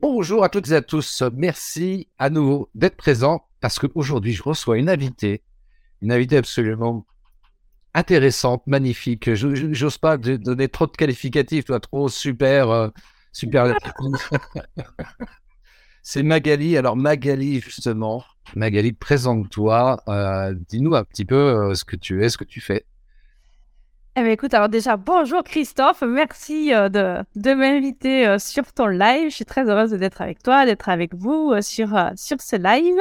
Bonjour à toutes et à tous. Merci à nouveau d'être présent parce qu'aujourd'hui, je reçois une invitée, une invitée absolument intéressante, magnifique. Je n'ose pas donner trop de qualificatifs, toi, trop super, euh, super. C'est Magali. Alors, Magali, justement, Magali, présente-toi. Euh, dis-nous un petit peu euh, ce que tu es, ce que tu fais. Eh bien, écoute, alors déjà, bonjour Christophe, merci euh, de, de m'inviter euh, sur ton live. Je suis très heureuse d'être avec toi, d'être avec vous euh, sur, sur ce live,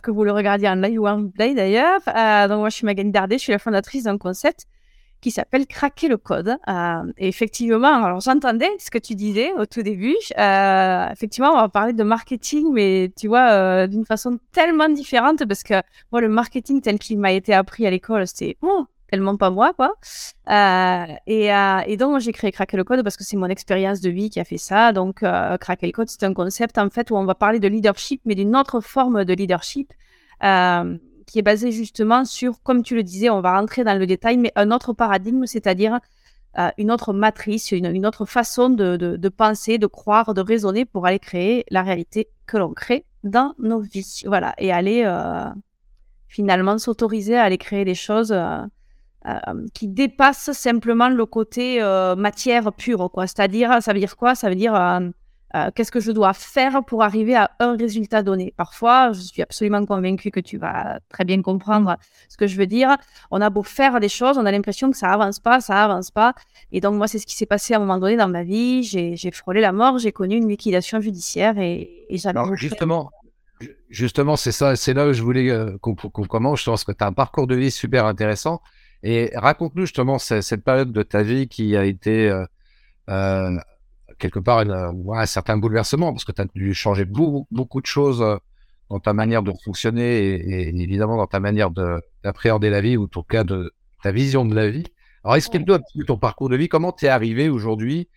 que vous le regardiez en live ou en replay d'ailleurs. donc, moi, je suis Magali Dardet, je suis la fondatrice d'un concept qui s'appelle Craquer le code. et effectivement, alors j'entendais ce que tu disais au tout début. effectivement, on va parler de marketing, mais tu vois, d'une façon tellement différente parce que moi, le marketing tel qu'il m'a été appris à l'école, c'était... Oh, tellement pas moi, quoi. Euh, et, euh, et, donc, j'ai créé Craquer le Code parce que c'est mon expérience de vie qui a fait ça. Donc, euh, Craquer le Code, c'est un concept, en fait, où on va parler de leadership, mais d'une autre forme de leadership euh, qui est basée justement sur, comme tu le disais, on va rentrer dans le détail, mais un autre paradigme, c'est-à-dire euh, une autre matrice, une, une autre façon de, de, de, penser, de croire, de raisonner pour aller créer la réalité que l'on crée dans nos vies. Voilà, et aller finalement s'autoriser à aller créer des choses euh, qui dépasse simplement le côté euh, matière pure. C'est-à-dire, ça veut dire quoi? Ça veut dire euh, qu'est-ce que je dois faire pour arriver à un résultat donné? Parfois, je suis absolument convaincue que tu vas très bien comprendre ce que je veux dire. On a beau faire des choses, on a l'impression que ça avance pas, ça avance pas. Et donc, moi, c'est ce qui s'est passé à un moment donné dans ma vie. J'ai frôlé la mort, j'ai connu une liquidation judiciaire et, et j'avais. Justement, justement, c'est ça, c'est là où je voulais qu'on commence. Je pense que tu as un parcours de vie super intéressant. Et raconte-nous justement cette, période de ta vie qui a été euh, euh, quelque part un certain bouleversement, parce que tu as dû changer beaucoup, beaucoup de choses euh, dans ta manière de fonctionner et, évidemment dans ta manière d'appréhender la vie, ou en tout cas de ta vision de la vie. Alors explique-nous un petit peu ton parcours de vie, comment tu es arrivé aujourd'hui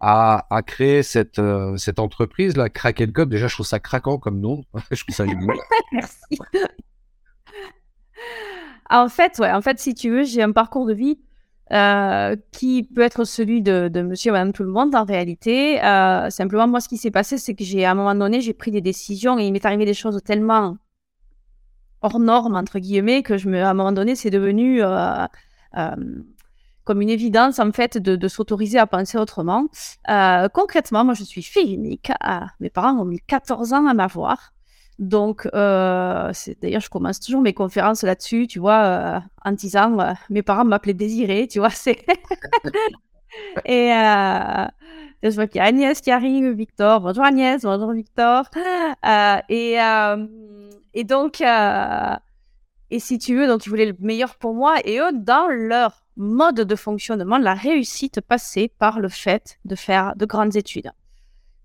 à, à, créer cette, cette entreprise, là, Cracker Code. Déjà, je trouve ça craquant comme nom. je trouve ça Merci. Ah, en fait, ouais, en fait, si tu veux, j'ai un parcours de vie euh, qui peut être celui de, monsieur et madame tout le monde en réalité. Euh, simplement, moi, ce qui s'est passé, c'est que j'ai, à un moment donné, j'ai pris des décisions et il m'est arrivé des choses tellement hors normes, entre guillemets, que je me, à un moment donné, c'est devenu euh, comme une évidence, en fait, de, s'autoriser à penser autrement. concrètement, moi, je suis fille unique. mes parents ont mis 14 ans à m'avoir. Donc, euh, d'ailleurs, je commence toujours mes conférences là-dessus, tu vois, euh, en disant, euh, mes parents m'appelaient Désiré, tu vois, c'est... et je vois qu'il y a Agnès qui arrive, Victor, bonjour Agnès, bonjour Victor. et, et donc, et si tu veux, donc ils voulaient le meilleur pour moi, et eux, dans leur mode de fonctionnement, la réussite passait par le fait de faire de grandes études.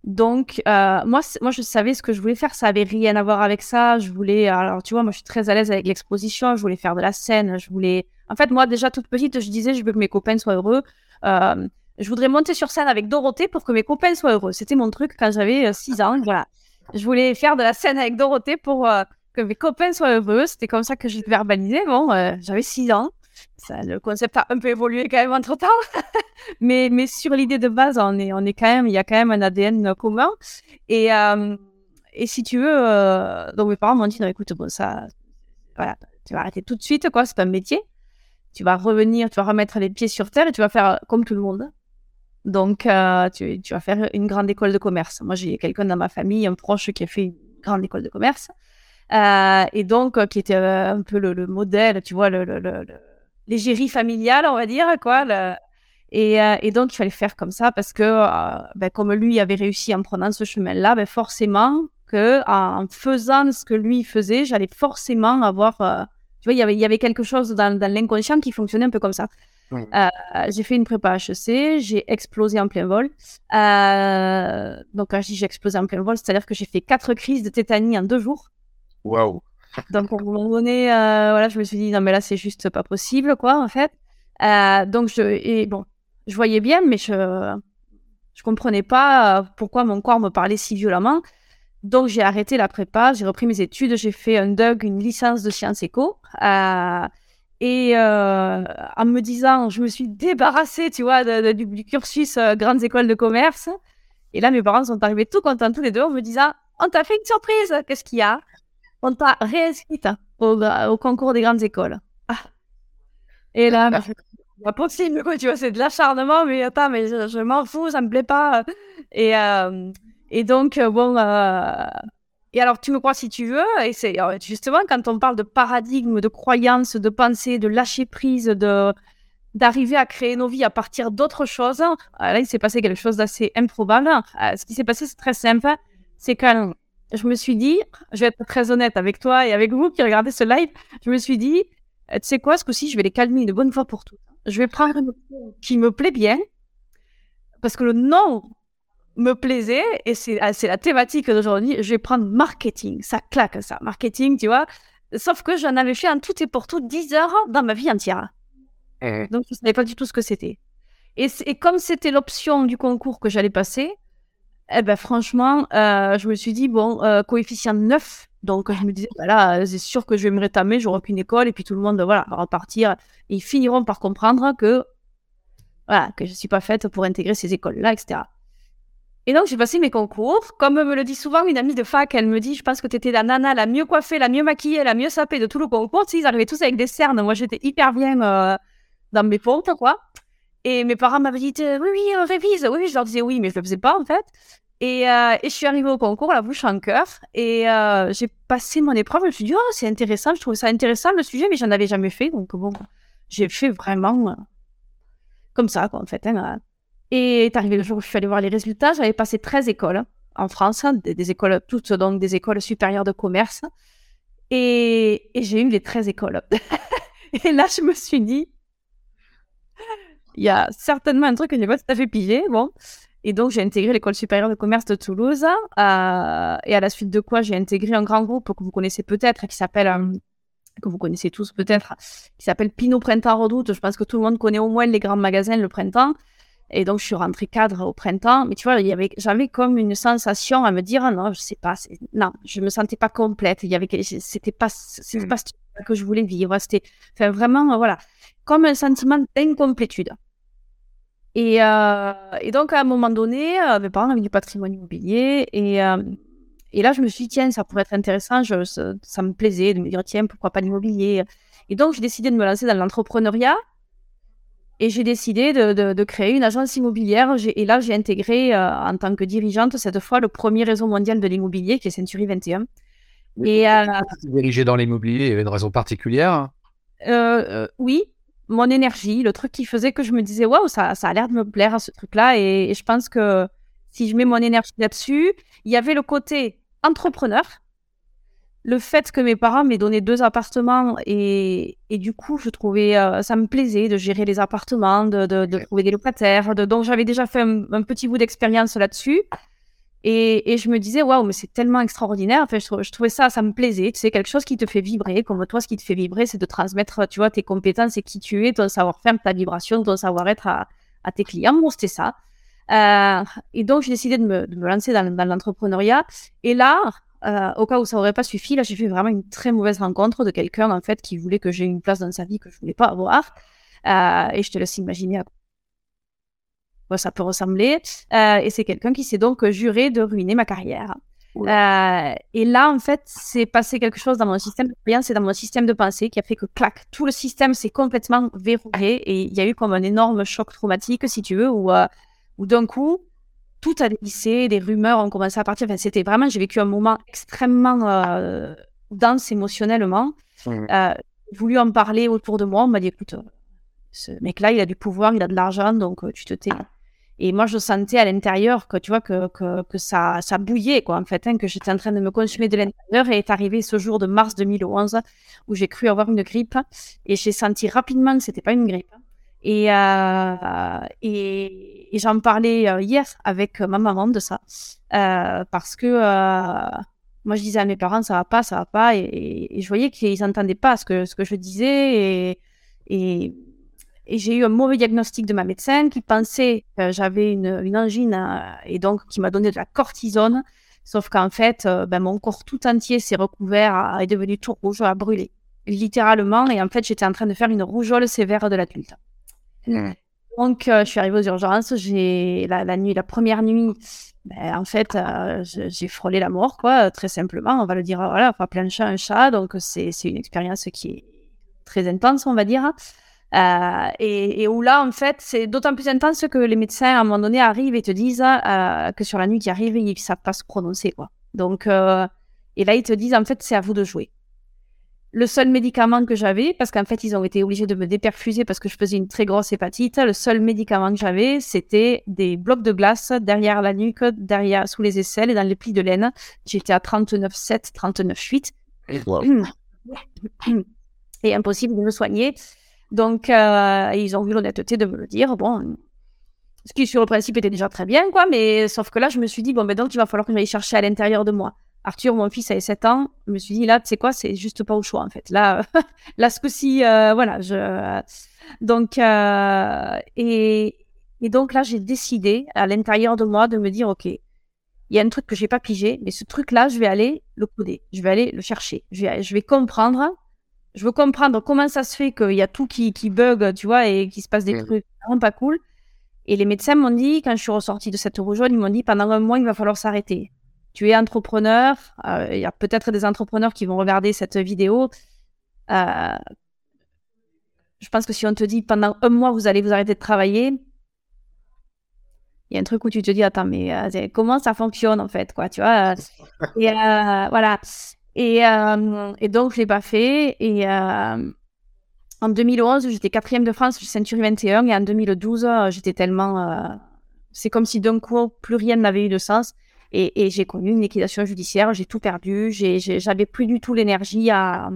Donc, euh, moi, moi, je savais ce que je voulais faire. Ça avait rien à voir avec ça. Je voulais, alors, tu vois, moi, je suis très à l'aise avec l'exposition. Je voulais faire de la scène. Je voulais, en fait, moi, déjà toute petite, je disais, je veux que mes copains soient heureux. Euh, je voudrais monter sur scène avec Dorothée pour que mes copains soient heureux. C'était mon truc quand j'avais 6 euh, ans. Voilà. Je voulais faire de la scène avec Dorothée pour que mes copains soient heureux. C'était comme ça que je verbalisais. Bon, j'avais 6 ans le concept a un peu évolué quand même entre temps, mais, mais sur l'idée de base, on est, on est quand même, il y a quand même un ADN commun. Et, euh, et si tu veux, euh, donc mes parents m'ont dit, non, écoute, bon, ça, voilà, tu vas arrêter tout de suite, quoi, c'est un métier. Tu vas revenir, tu vas remettre les pieds sur terre et tu vas faire comme tout le monde. Donc, euh, tu, tu, vas faire une grande école de commerce. Moi, j'ai quelqu'un dans ma famille, un proche qui a fait une grande école de commerce. et donc, qui était un peu le, modèle, tu vois, le, le, le l'égérie familiale, on va dire, quoi. Et, euh, et, donc, il fallait faire comme ça parce que, euh, ben, comme lui avait réussi en prenant ce chemin-là, ben, forcément que en faisant ce que lui faisait, j'allais forcément avoir. Euh, tu vois, y il y avait quelque chose dans, dans l'inconscient qui fonctionnait un peu comme ça. Mmh. j'ai fait une prépa HEC, j'ai explosé en plein vol. donc, quand je dis j'ai explosé en plein vol, c'est-à-dire que j'ai fait quatre crises de tétanie en deux jours. Waouh! Donc, à un moment donné, voilà, je me suis dit, non, mais là, c'est juste pas possible, quoi, en fait. donc, je, et bon, je voyais bien, mais je, je comprenais pas pourquoi mon corps me parlait si violemment. Donc, j'ai arrêté la prépa, j'ai repris mes études, j'ai fait un DUG, une licence de sciences éco. Euh, et euh, en me disant, je me suis débarrassée, tu vois, du, cursus euh, grandes écoles de commerce. Et là, mes parents sont arrivés tout contents tous les deux en me disant, on t'a fait une surprise, qu'est-ce qu'il y a? On t'a réinscrite au, au, concours des grandes écoles. Ah. Et là, pas possible, quoi, tu vois, c'est de l'acharnement, mais attends, mais je, m'en fous, ça me plaît pas. Et, et donc, euh, bon, euh, et alors tu me crois si tu veux, et c'est justement quand on parle de paradigme, de croyance, de pensée, de lâcher prise, de d'arriver à créer nos vies à partir d'autres choses, euh, là il s'est passé quelque chose d'assez improbable. ce qui s'est passé, c'est très simple, c'est quand je me suis dit, je vais être très honnête avec toi et avec vous qui regardez ce live, je me suis dit, tu sais quoi, ce coup-ci, je vais les calmer une bonne fois pour toutes. Je vais prendre une qui me plaît bien, parce que le nom me plaisait et ah, c'est la thématique d'aujourd'hui. Je vais prendre marketing. Ça claque, ça. Marketing, tu vois. Sauf que j'en avais fait un tout et pour tout 10 heures dans ma vie entière. Eh Donc, je ne savais pas du tout ce que c'était. Et, et, comme c'était l'option du concours que j'allais passer, eh ben, franchement, euh, je me suis dit, bon, euh, coefficient 9. Donc, je me disais, voilà, c'est sûr que je vais me rétamer, j'aurai qu'une école et puis tout le monde, voilà, va repartir. Ils finiront par comprendre que, voilà, que je ne suis pas faite pour intégrer ces écoles-là, etc. Et donc, j'ai passé mes concours. Comme me le dit souvent une amie de fac, elle me dit Je pense que tu étais la nana la mieux coiffée, la mieux maquillée, la mieux sapée de tout le concours. Tu sais, ils arrivaient tous avec des cernes. Moi, j'étais hyper bien euh, dans mes pompes, quoi. Et mes parents m'avaient dit Oui, oui, euh, révise. Oui, je leur disais oui, mais je le faisais pas, en fait. Et, euh, et je suis arrivée au concours, la bouche en cœur. Et j'ai passé mon épreuve. Je me suis dit Oh, c'est intéressant. Je trouvais ça intéressant, le sujet, mais j'en avais jamais fait. Donc, bon, j'ai fait vraiment comme ça, quoi, en fait. Hein, et est arrivé le jour où je suis allée voir les résultats. J'avais passé 13 écoles en France, des, écoles, toutes donc des écoles supérieures de commerce. Et, j'ai eu les 13 écoles. et là, je me suis dit, il y a certainement un truc que je n'ai pas tout à fait pigé. Bon. Et donc, j'ai intégré l'école supérieure de commerce de Toulouse. Euh, et à la suite de quoi, j'ai intégré un grand groupe que vous connaissez peut-être, qui s'appelle, euh, que vous connaissez tous peut-être, qui s'appelle Pinot Printemps Redoute. Je pense que tout le monde connaît au moins les grands magasins le printemps. Et donc, je suis rentrée cadre au printemps. Mais tu vois, j'avais comme une sensation à me dire, ah non, je sais pas, non, je me sentais pas complète. Il y avait, c'était pas, c'était pas ce que je voulais vivre. C'était, enfin, vraiment, voilà, comme un sentiment d'incomplétude. Et, euh, et, donc, à un moment donné, euh, mes parents avaient du patrimoine immobilier. Et, euh, et là, je me suis dit, tiens, ça pourrait être intéressant. Je, ça, ça, me plaisait de me dire, tiens, pourquoi pas l'immobilier Et donc, j'ai décidé de me lancer dans l'entrepreneuriat. Et j'ai décidé de, créer une agence immobilière. Et là, j'ai intégré en tant que dirigeante, cette fois, le premier réseau mondial de l'immobilier, qui est Century 21. Et, euh, dirigé dans l'immobilier, il y avait une raison particulière? Euh, Oui, mon énergie, le truc qui faisait que je me disais, waouh, ça, ça a l'air de me plaire à ce truc-là. Et, et, je pense que si je mets mon énergie là-dessus, il y avait le côté entrepreneur, le fait que mes parents m'aient donné deux appartements et, et du coup, je trouvais euh, ça me plaisait de gérer les appartements, de, de, trouver des locataires. De, donc, j'avais déjà fait un, petit bout d'expérience là-dessus. Et, et, je me disais, waouh, mais c'est tellement extraordinaire. Enfin, je, trouvais ça, ça me plaisait. Tu sais, quelque chose qui te fait vibrer. Comme toi, ce qui te fait vibrer, c'est de transmettre, tu vois, tes compétences et qui tu es, ton savoir-faire, ta vibration, ton savoir-être à, à, tes clients. Bon, c'était ça. Euh, et donc, j'ai décidé de me, de me lancer dans, dans l'entrepreneuriat. Et là, euh, au cas où ça aurait pas suffi, là j'ai fait vraiment une très mauvaise rencontre de quelqu'un en fait qui voulait que j'ai une place dans sa vie que je voulais pas avoir. Euh, et je te laisse imaginer à ça peut ressembler. Euh, et c'est quelqu'un qui s'est donc juré de ruiner ma carrière. et là, en fait, c'est passé quelque chose dans mon système de croyance et dans mon système de pensée qui a fait que, clac, tout le système s'est complètement verrouillé et il y a eu comme un énorme choc traumatique, si tu veux, où, où d'un coup, tout a dévissé, des rumeurs ont commencé à partir. Enfin, c'était vraiment, j'ai vécu un moment extrêmement euh, dense émotionnellement. Mmh. Euh, j'ai voulu en parler autour de moi. On m'a dit, écoute, euh, ce mec-là, il a du pouvoir, il a de l'argent, donc tu te tais. Et moi, je sentais à l'intérieur que, tu vois, que, que, que, ça, ça bouillait, quoi, en fait, hein, que j'étais en train de me consumer de l'intérieur. Et est arrivé ce jour de mars 2011 où j'ai cru avoir une grippe. Et j'ai senti rapidement que c'était pas une grippe. Et, et, j'en parlais hier avec ma maman de ça. parce que moi, je disais à mes parents, ça va pas, ça va pas. Et, je voyais qu'ils n'entendaient pas ce que, ce que je disais. Et, et, j'ai eu un mauvais diagnostic de ma médecin qui pensait que j'avais une, une, angine et donc qui m'a donné de la cortisone. Sauf qu'en fait, euh, ben, mon corps tout entier s'est recouvert, est devenu tout rouge, a brûlé, littéralement. Et en fait, j'étais en train de faire une rougeole sévère de l'adulte. Donc, euh, je suis arrivée aux urgences. J'ai la, nuit, la première nuit, ben, en fait, euh, j'ai frôlé la mort, quoi, très simplement. On va le dire, voilà, pas plein de chat, un chat. Donc, c'est une expérience qui est très intense, on va dire. Euh, et, où là, en fait, c'est d'autant plus intense que les médecins, à un moment donné, arrivent et te disent euh, que sur la nuit qui arrive, ils ne savent pas se prononcer. Quoi. Donc, euh, et là, ils te disent, en fait, c'est à vous de jouer. Le seul médicament que j'avais, parce qu'en fait, ils ont été obligés de me déperfuser parce que je faisais une très grosse hépatite, le seul médicament que j'avais, c'était des blocs de glace derrière la nuque, derrière, sous les aisselles et dans les plis de laine. J'étais à 39,7, 39,8. Et impossible de me soigner. Donc, euh, ils ont eu l'honnêteté de me le dire. Bon, ce qui sur le principe était déjà très bien, quoi. Mais sauf que là, je me suis dit, bon, ben donc, il va falloir que j'aille chercher à l'intérieur de moi. Arthur, mon fils, avait 7 ans. Je me suis dit, là, tu sais quoi, c'est juste pas au choix, en fait. Là, là ce coup-ci, euh, voilà. Je... Donc, euh, et, et donc là, j'ai décidé à l'intérieur de moi de me dire, OK, il y a un truc que j'ai pas pigé, mais ce truc-là, je vais aller le coder. Je vais aller le chercher. Je vais, je vais comprendre je veux comprendre comment ça se fait qu'il y a tout qui, qui bug, tu vois, et qu'il se passe des trucs vraiment pas cool. Et les médecins m'ont dit, quand je suis ressortie de cette rougeole, ils m'ont dit pendant un mois, il va falloir s'arrêter. Tu es entrepreneur, euh, il y a peut-être des entrepreneurs qui vont regarder cette vidéo. Euh, je pense que si on te dit pendant un mois, vous allez vous arrêter de travailler, il y a un truc où tu te dis, attends, mais euh, comment ça fonctionne en fait, quoi, tu vois? Et voilà. Et, euh, et donc, je l'ai pas fait. Et euh, en 2011, j'étais quatrième de France, ceinture 21. Et en 2012, euh, j'étais tellement. c'est comme si d'un coup, plus rien n'avait eu de sens. Et, et j'ai connu une liquidation judiciaire. J'ai tout perdu. J'avais plus du tout l'énergie à,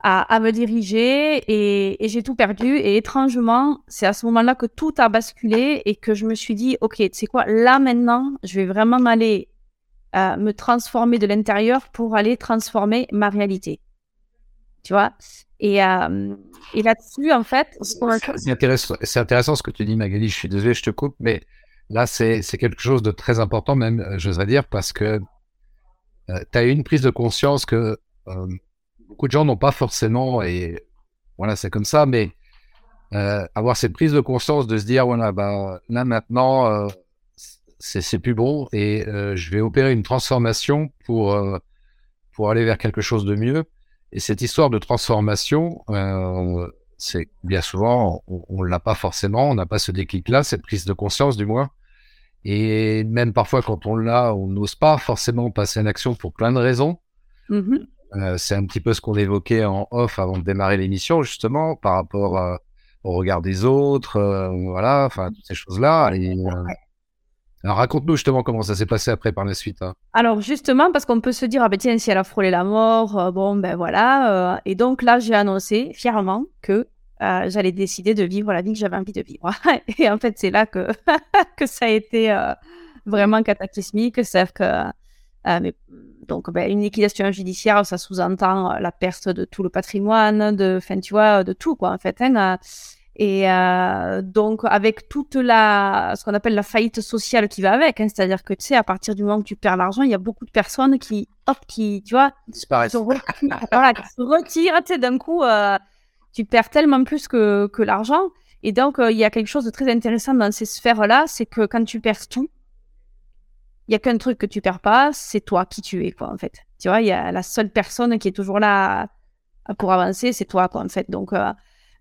à, à, me diriger. Et, et j'ai tout perdu. Et étrangement, c'est à ce moment-là que tout a basculé et que je me suis dit, OK, tu sais quoi, là maintenant, je vais vraiment m'aller me transformer de l'intérieur pour aller transformer ma réalité. Tu vois? Et, euh, et là-dessus, en fait... C'est intéressant, intéressant ce que tu dis, Magali. Je suis désolé, je te coupe, mais là, c'est quelque chose de très important même, euh, j'oserais dire, parce que euh, tu as eu une prise de conscience que beaucoup de gens n'ont pas forcément, et voilà, c'est comme ça, mais avoir cette prise de conscience de se dire, voilà, bah, là maintenant c'est plus bon et euh, je vais opérer une transformation pour, euh, pour aller vers quelque chose de mieux. Et cette histoire de transformation, euh, c'est bien souvent, on ne l'a pas forcément, on n'a pas ce déclic-là, cette prise de conscience du moins. Et même parfois, quand on l'a, on n'ose pas forcément passer en action pour plein de raisons. Mmh c'est un petit peu ce qu'on évoquait en off avant de démarrer l'émission, justement, par rapport au regard des autres, voilà, enfin, toutes ces choses-là. Et, alors raconte-nous justement comment ça s'est passé après par la suite. Hein. Alors justement, parce qu'on peut se dire, ah ben tiens, si elle a frôlé la mort, euh, bon ben voilà. Euh, et donc là, j'ai annoncé fièrement que euh, j'allais décider de vivre la vie que j'avais envie de vivre. et en fait, c'est là que, que ça a été vraiment cataclysmique. C'est-à-dire que donc, ben, une liquidation judiciaire, ça sous-entend la perte de tout le patrimoine, de, fin, de tout, quoi, en fait. Hein, et euh, donc, avec toute la, ce qu'on appelle la faillite sociale qui va avec, hein, c'est-à-dire que tu sais, à partir du moment où tu perds l'argent, il y a beaucoup de personnes qui, hop, qui, tu vois, disparaissent. Se retirent, voilà, qui se retirent, tu sais, d'un coup, euh, tu perds tellement plus que, que l'argent. Et donc, euh, il y a quelque chose de très intéressant dans ces sphères-là, c'est que quand tu perds tout, il y a qu'un truc que tu perds pas, c'est toi qui tu es, quoi, en fait. Tu vois, il y a la seule personne qui est toujours là pour avancer, c'est toi, quoi, en fait. Donc, euh,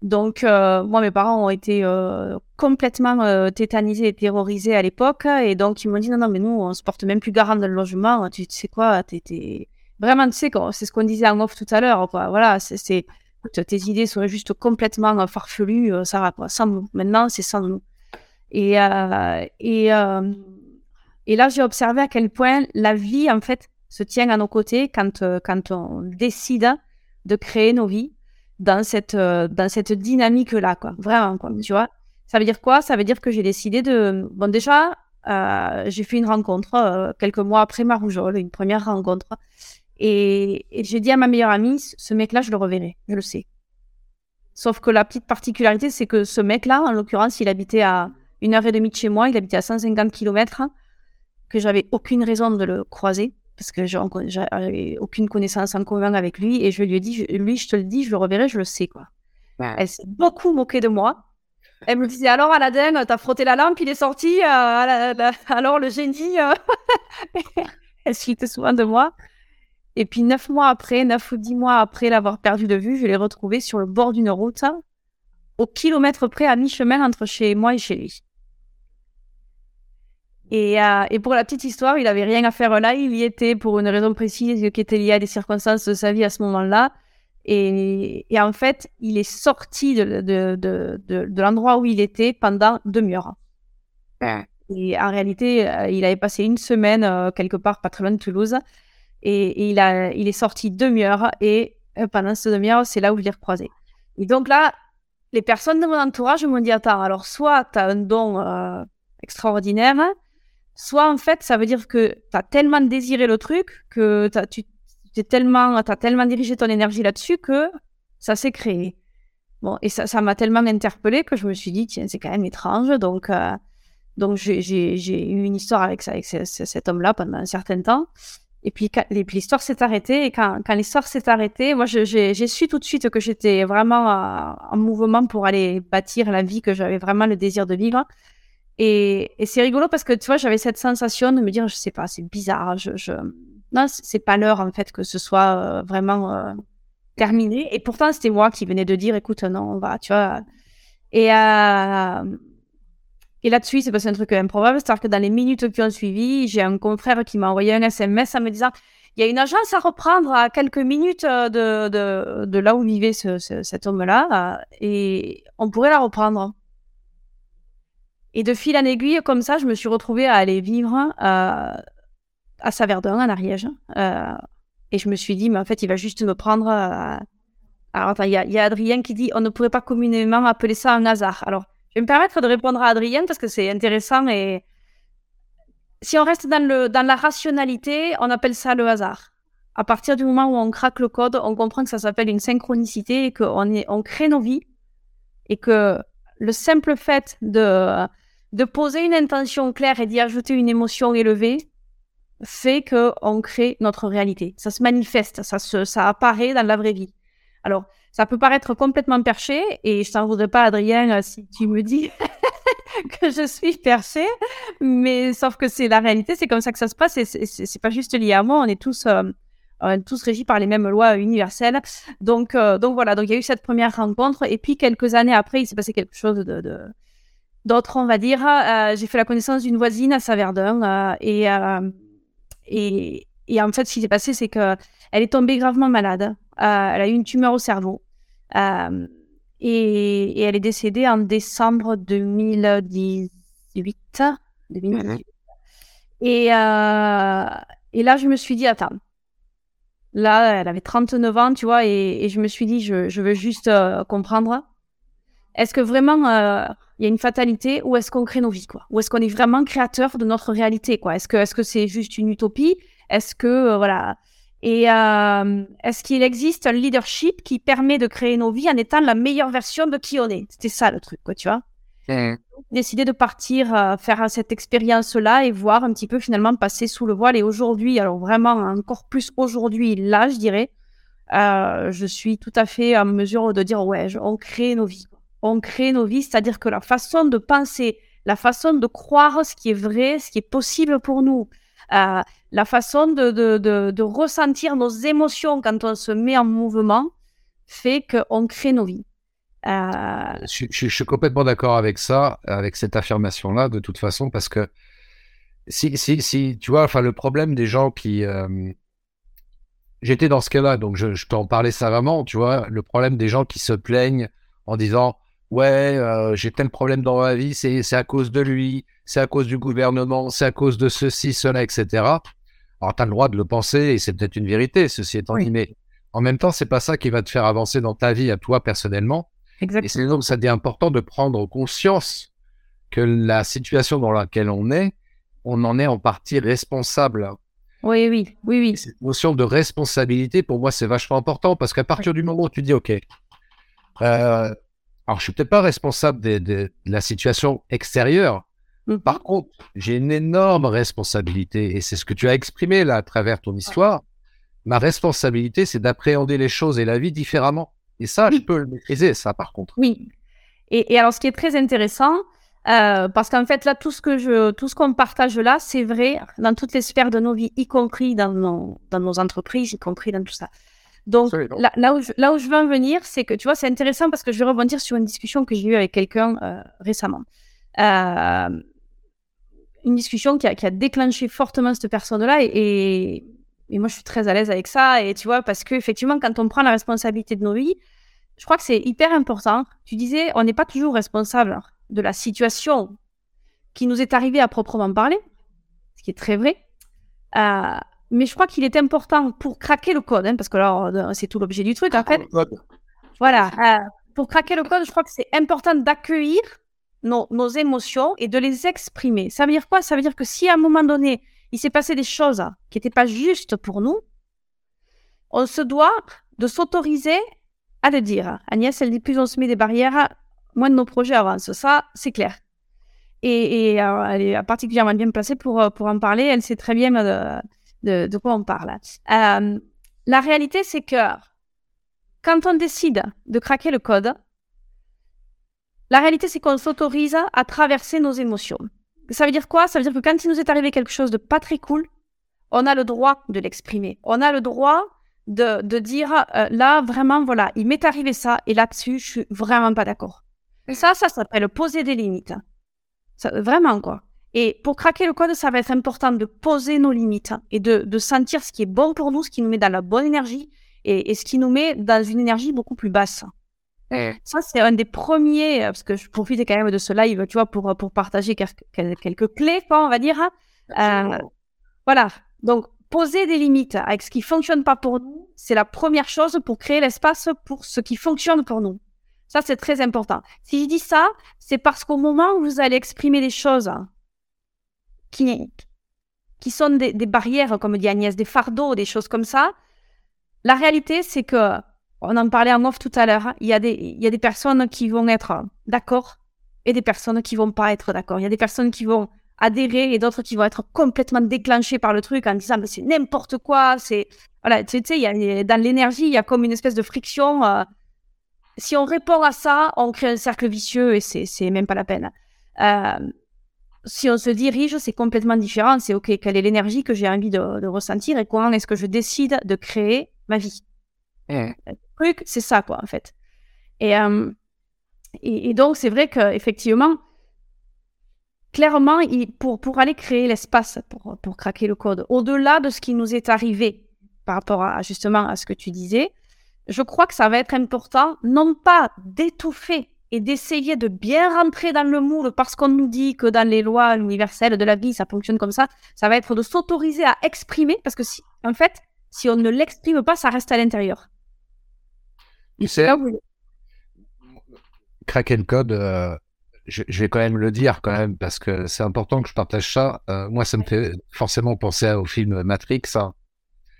donc, euh, moi, mes parents ont été euh, complètement euh, tétanisés et terrorisés à l'époque. Et donc, ils m'ont dit, non, non, mais nous, on se porte même plus garant dans le logement. Tu, sais quoi, t'es, Vraiment, tu sais, c'est ce qu'on disait en off tout à l'heure. Quoi. Voilà, c'est, tes idées seraient juste complètement farfelues. ça va, quoi. Sans nous. Maintenant, c'est sans nous. Et, et, et là, j'ai observé à quel point la vie, en fait, se tient à nos côtés quand, quand on décide de créer nos vies dans cette, dans cette dynamique-là, quoi. Vraiment, quoi. Tu vois Ça veut dire quoi? Ça veut dire que j'ai décidé de. Bon, déjà, j'ai fait une rencontre quelques mois après ma rougeole, une première rencontre. Et, et j'ai dit à ma meilleure amie, ce mec-là, je le reverrai, je le sais. Sauf que la petite particularité, c'est que ce mec-là, en l'occurrence, il habitait à une heure et demie de chez moi, il habitait à 150 km, que j'avais aucune raison de le croiser, parce que j'avais aucune connaissance en commun avec lui, et je lui ai dit, lui, je te le dis, je le reverrai, je le sais, quoi. Elle s'est beaucoup moquée de moi. Elle me disait, alors Aladdin, t'as frotté la lampe, il est sorti, euh, alors le génie, euh... elle se souvent de moi. Et puis neuf mois après, neuf ou dix mois après l'avoir perdu de vue, je l'ai retrouvé sur le bord d'une route, au kilomètre près, à mi-chemin entre chez moi et chez lui. Et, euh, et, pour la petite histoire, il avait rien à faire là. Il y était pour une raison précise qui était liée à des circonstances de sa vie à ce moment-là. Et, et, en fait, il est sorti de, de, de, de l'endroit où il était pendant demi-heure. Et en réalité, euh, il avait passé une semaine euh, quelque part pas très loin de Toulouse. Et, il, a, il est sorti demi-heure et pendant cette demi-heure, c'est là où je l'ai recroisé. Et donc là, les personnes de mon entourage m'ont dit Attends, alors soit tu as un don extraordinaire, soit en fait, ça veut dire que tu as tellement désiré le truc, que tu as tellement, tellement dirigé ton énergie là-dessus que ça s'est créé. Bon, et ça, ça m'a tellement interpellé que je me suis dit Tiens, c'est quand même étrange. Donc, euh, donc j'ai eu une histoire avec, avec cet homme-là pendant un certain temps. Et puis, l'histoire s'est arrêtée. Et quand, quand l'histoire s'est arrêtée, moi, j'ai su tout de suite que j'étais vraiment en mouvement pour aller bâtir la vie que j'avais vraiment le désir de vivre. Et, c'est rigolo parce que, tu vois, j'avais cette sensation de me dire, je sais pas, c'est bizarre. Je. Non, c'est pas l'heure, en fait, que ce soit euh, vraiment euh, terminé. Et pourtant, c'était moi qui venais de dire, écoute, non, on va, tu vois. Et, euh, et là-dessus, il s'est passé un truc improbable, c'est-à-dire que dans les minutes qui ont suivi, j'ai un confrère qui m'a envoyé un SMS en me disant il y a une agence à reprendre à quelques minutes euh, de, là où vivait ce, cet homme-là, et on pourrait la reprendre. Et de fil en aiguille, comme ça, je me suis retrouvée à aller vivre euh, à Saverdun, en Ariège. et je me suis dit, mais en fait, il va juste me prendre. Alors, attends, il y, a Adrien qui dit on ne pourrait pas communément appeler ça un hasard. Alors, je vais me permettre de répondre à Adrienne parce que c'est intéressant et si on reste dans, la rationalité, on appelle ça le hasard. À partir du moment où on craque le code, on comprend que ça s'appelle une synchronicité et qu'on on crée nos vies et que le simple fait de, de poser une intention claire et d'y ajouter une émotion élevée fait qu'on crée notre réalité. Ça se manifeste, ça, se, ça apparaît dans la vraie vie. Alors, ça peut paraître complètement perché, et je t'en voudrais pas, Adrien, euh, si tu me dis que je suis perché, mais sauf que c'est la réalité, c'est comme ça que ça se passe, et c'est pas juste lié à moi, on est tous, euh, on tous régis par les mêmes lois universelles. Donc, euh, donc voilà, donc il y a eu cette première rencontre, et puis quelques années après, il s'est passé quelque chose de, de d'autre, on va dire. j'ai fait la connaissance d'une voisine à Saverdun, et, et, et en fait, ce qui s'est passé, c'est que elle est tombée gravement malade. Euh, elle a eu une tumeur au cerveau. Euh, et, elle est décédée en décembre 2018. 2018. Et, euh, et là, je me suis dit, attends, là, elle avait 39 ans, tu vois, et, je me suis dit, je, je veux juste comprendre. Est-ce que vraiment il y a une fatalité ou est-ce qu'on crée nos vies, quoi? Ou est-ce qu'on est vraiment créateur de notre réalité, quoi? Est-ce que est-ce que c'est juste une utopie? Est-ce que voilà et euh, est-ce qu'il existe un leadership qui permet de créer nos vies en étant la meilleure version de qui on est? C'était ça le truc, quoi, tu vois? Mmh. Décider de partir euh, faire cette expérience-là et voir un petit peu finalement passer sous le voile. Et aujourd'hui, alors vraiment encore plus aujourd'hui, là, je dirais, euh, je suis tout à fait en mesure de dire ouais, on crée nos vies. On crée nos vies, c'est-à-dire que la façon de penser, la façon de croire ce qui est vrai, ce qui est possible pour nous, euh, la façon de, ressentir nos émotions quand on se met en mouvement fait qu'on crée nos vies. Euh, je, suis complètement d'accord avec ça, avec cette affirmation-là, de toute façon, parce que si, si, tu vois, enfin, le problème des gens qui. Euh, j'étais dans ce cas-là, donc je, je t'en parlais savamment, tu vois, le problème des gens qui se plaignent en disant Ouais, j'ai tel problème dans ma vie, c'est à cause de lui, c'est à cause du gouvernement, c'est à cause de ceci, cela, etc. Alors, tu as le droit de le penser et c'est peut-être une vérité, ceci étant dit, mais en même temps, c'est pas ça qui va te faire avancer dans ta vie à toi personnellement. Exactement. Et c'est donc ça devient important de prendre conscience que la situation dans laquelle on est, on en est en partie responsable. Oui, oui, oui, oui. cette notion de responsabilité, pour moi, c'est vachement important parce qu'à partir du moment où tu dis, OK, euh, alors je suis peut-être pas responsable de, de, la situation extérieure. Mhm. Par contre, j'ai une énorme responsabilité et c'est ce que tu as exprimé là à travers ton histoire. Ma responsabilité, c'est d'appréhender les choses et la vie différemment. Et ça, je peux le maîtriser, ça, par contre. Oui. Et, et alors, ce qui est très intéressant, euh, parce qu'en fait, là, tout ce que je, tout ce qu'on partage là, c'est vrai dans toutes les sphères de nos vies, y compris dans nos, dans nos entreprises, y compris dans tout ça. Donc, là, là, où je, là où je veux en venir, c'est que, tu vois, c'est intéressant parce que je vais rebondir sur une discussion que j'ai eue avec quelqu'un euh, récemment. Euh, une discussion qui a, qui a, déclenché fortement cette personne-là et, et, et, moi, je suis très à l'aise avec ça. Et tu vois, parce qu'effectivement, quand on prend la responsabilité de nos vies, je crois que c'est hyper important. Tu disais, on n'est pas toujours responsable de la situation qui nous est arrivée à proprement parler, ce qui est très vrai. Euh, mais je crois qu'il est important pour craquer le code, hein, parce que là, c'est tout l'objet du truc, en fait. Voilà. Euh, pour craquer le code, je crois que c'est important d'accueillir nos, nos, émotions et de les exprimer. Ça veut dire quoi? Ça veut dire que si à un moment donné, il s'est passé des choses qui n'étaient pas justes pour nous, on se doit de s'autoriser à le dire. Agnès, elle dit plus on se met des barrières, moins de nos projets avancent. Ça, c'est clair. Et, et alors, elle est particulièrement bien placée pour, pour en parler. Elle sait très bien de, de quoi on parle. Euh, la réalité, c'est que quand on décide de craquer le code, la réalité, c'est qu'on s'autorise à traverser nos émotions. Ça veut dire quoi? Ça veut dire que quand il nous est arrivé quelque chose de pas très cool, on a le droit de l'exprimer. On a le droit de, de dire, euh, là, vraiment, voilà, il m'est arrivé ça, et là-dessus, je suis vraiment pas d'accord. Ça, ça s'appelle poser des limites. Ça, vraiment, quoi. Et pour craquer le code, ça va être important de poser nos limites et de, de sentir ce qui est bon pour nous, ce qui nous met dans la bonne énergie et, et ce qui nous met dans une énergie beaucoup plus basse. Mmh. Ça, c'est un des premiers, parce que je profite quand même de ce live, tu vois, pour, pour partager quelques, quelques clés, quoi, on va dire. Euh, voilà. Donc, poser des limites avec ce qui fonctionne pas pour nous, c'est la première chose pour créer l'espace pour ce qui fonctionne pour nous. Ça, c'est très important. Si je dis ça, c'est parce qu'au moment où vous allez exprimer des choses qui, qui sont des, barrières, comme dit Agnès, des fardeaux, des choses comme ça, la réalité, c'est que, on en parlait en off tout à l'heure, il, y y a des personnes qui vont être d'accord et des personnes qui vont pas être d'accord. Il y a des personnes qui vont adhérer et d'autres qui vont être complètement déclenchées par le truc en disant mais c'est n'importe quoi, c'est voilà, tu sais, y a, dans l'énergie, il y a comme une espèce de friction. Euh, si on répond à ça, on crée un cercle vicieux et c'est même pas la peine. Euh, si on se dirige, c'est complètement différent. C'est OK, quelle est l'énergie que j'ai envie de, de, ressentir et comment est-ce que je décide de créer ma vie. Mmh. Le truc, c'est ça, quoi, en fait. Et, euh, et, et, donc, c'est vrai qu'effectivement, clairement, il, pour, pour aller créer l'espace, pour, pour craquer le code, au-delà de ce qui nous est arrivé par rapport à justement à ce que tu disais, je crois que ça va être important, non pas d'étouffer et d'essayer de bien rentrer dans le moule parce qu'on nous dit que dans les lois universelles de la vie, ça fonctionne comme ça, ça va être de s'autoriser à exprimer parce que si, en fait, si on ne l'exprime pas, ça reste à l'intérieur. Sais, craquer le code, euh, je, je, vais quand même le dire quand même parce que c'est important que je partage ça. Euh, moi, ça me fait forcément penser au film Matrix. Hein.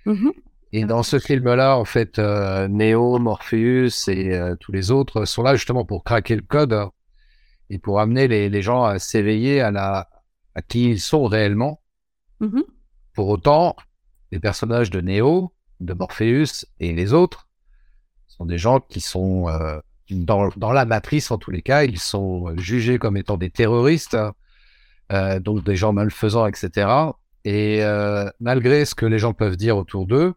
Mm -hmm. Et dans ce film-là, en fait, euh, Neo, Morpheus et euh, tous les autres sont là justement pour craquer le code et pour amener les, les gens à s'éveiller à, la, à qui ils sont réellement. Mm -hmm. Pour autant, les personnages de Neo, de Morpheus et les autres sont des gens qui sont euh, dans, dans, la matrice, en tous les cas, ils sont jugés comme étant des terroristes, euh, donc des gens malfaisants, etc. Et malgré ce que les gens peuvent dire autour d'eux,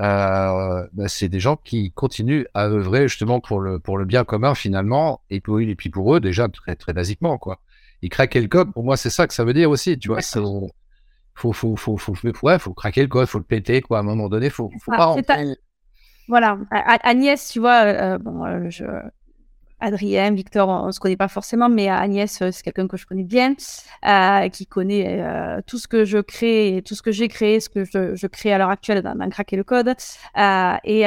euh, bah, c'est des gens qui continuent à œuvrer justement pour le, pour le bien commun finalement, et puis, et puis pour eux déjà très, très basiquement quoi. Ils craquent le code, pour moi c'est ça que ça veut dire aussi, tu vois. Faut, faut, faut, faut, faut, ouais, faut craquer le code, faut le péter quoi. À un moment donné, faut, faut ah, pas. Ta... Voilà, Agnès, tu vois, euh, bon, je Adrien, Victor, on, ne se connaît pas forcément, mais Agnès, c'est quelqu'un que je connais bien, qui connaît tout ce que je crée, tout ce que j'ai créé, ce que je, crée à l'heure actuelle dans, dans, Craquer le Code. et,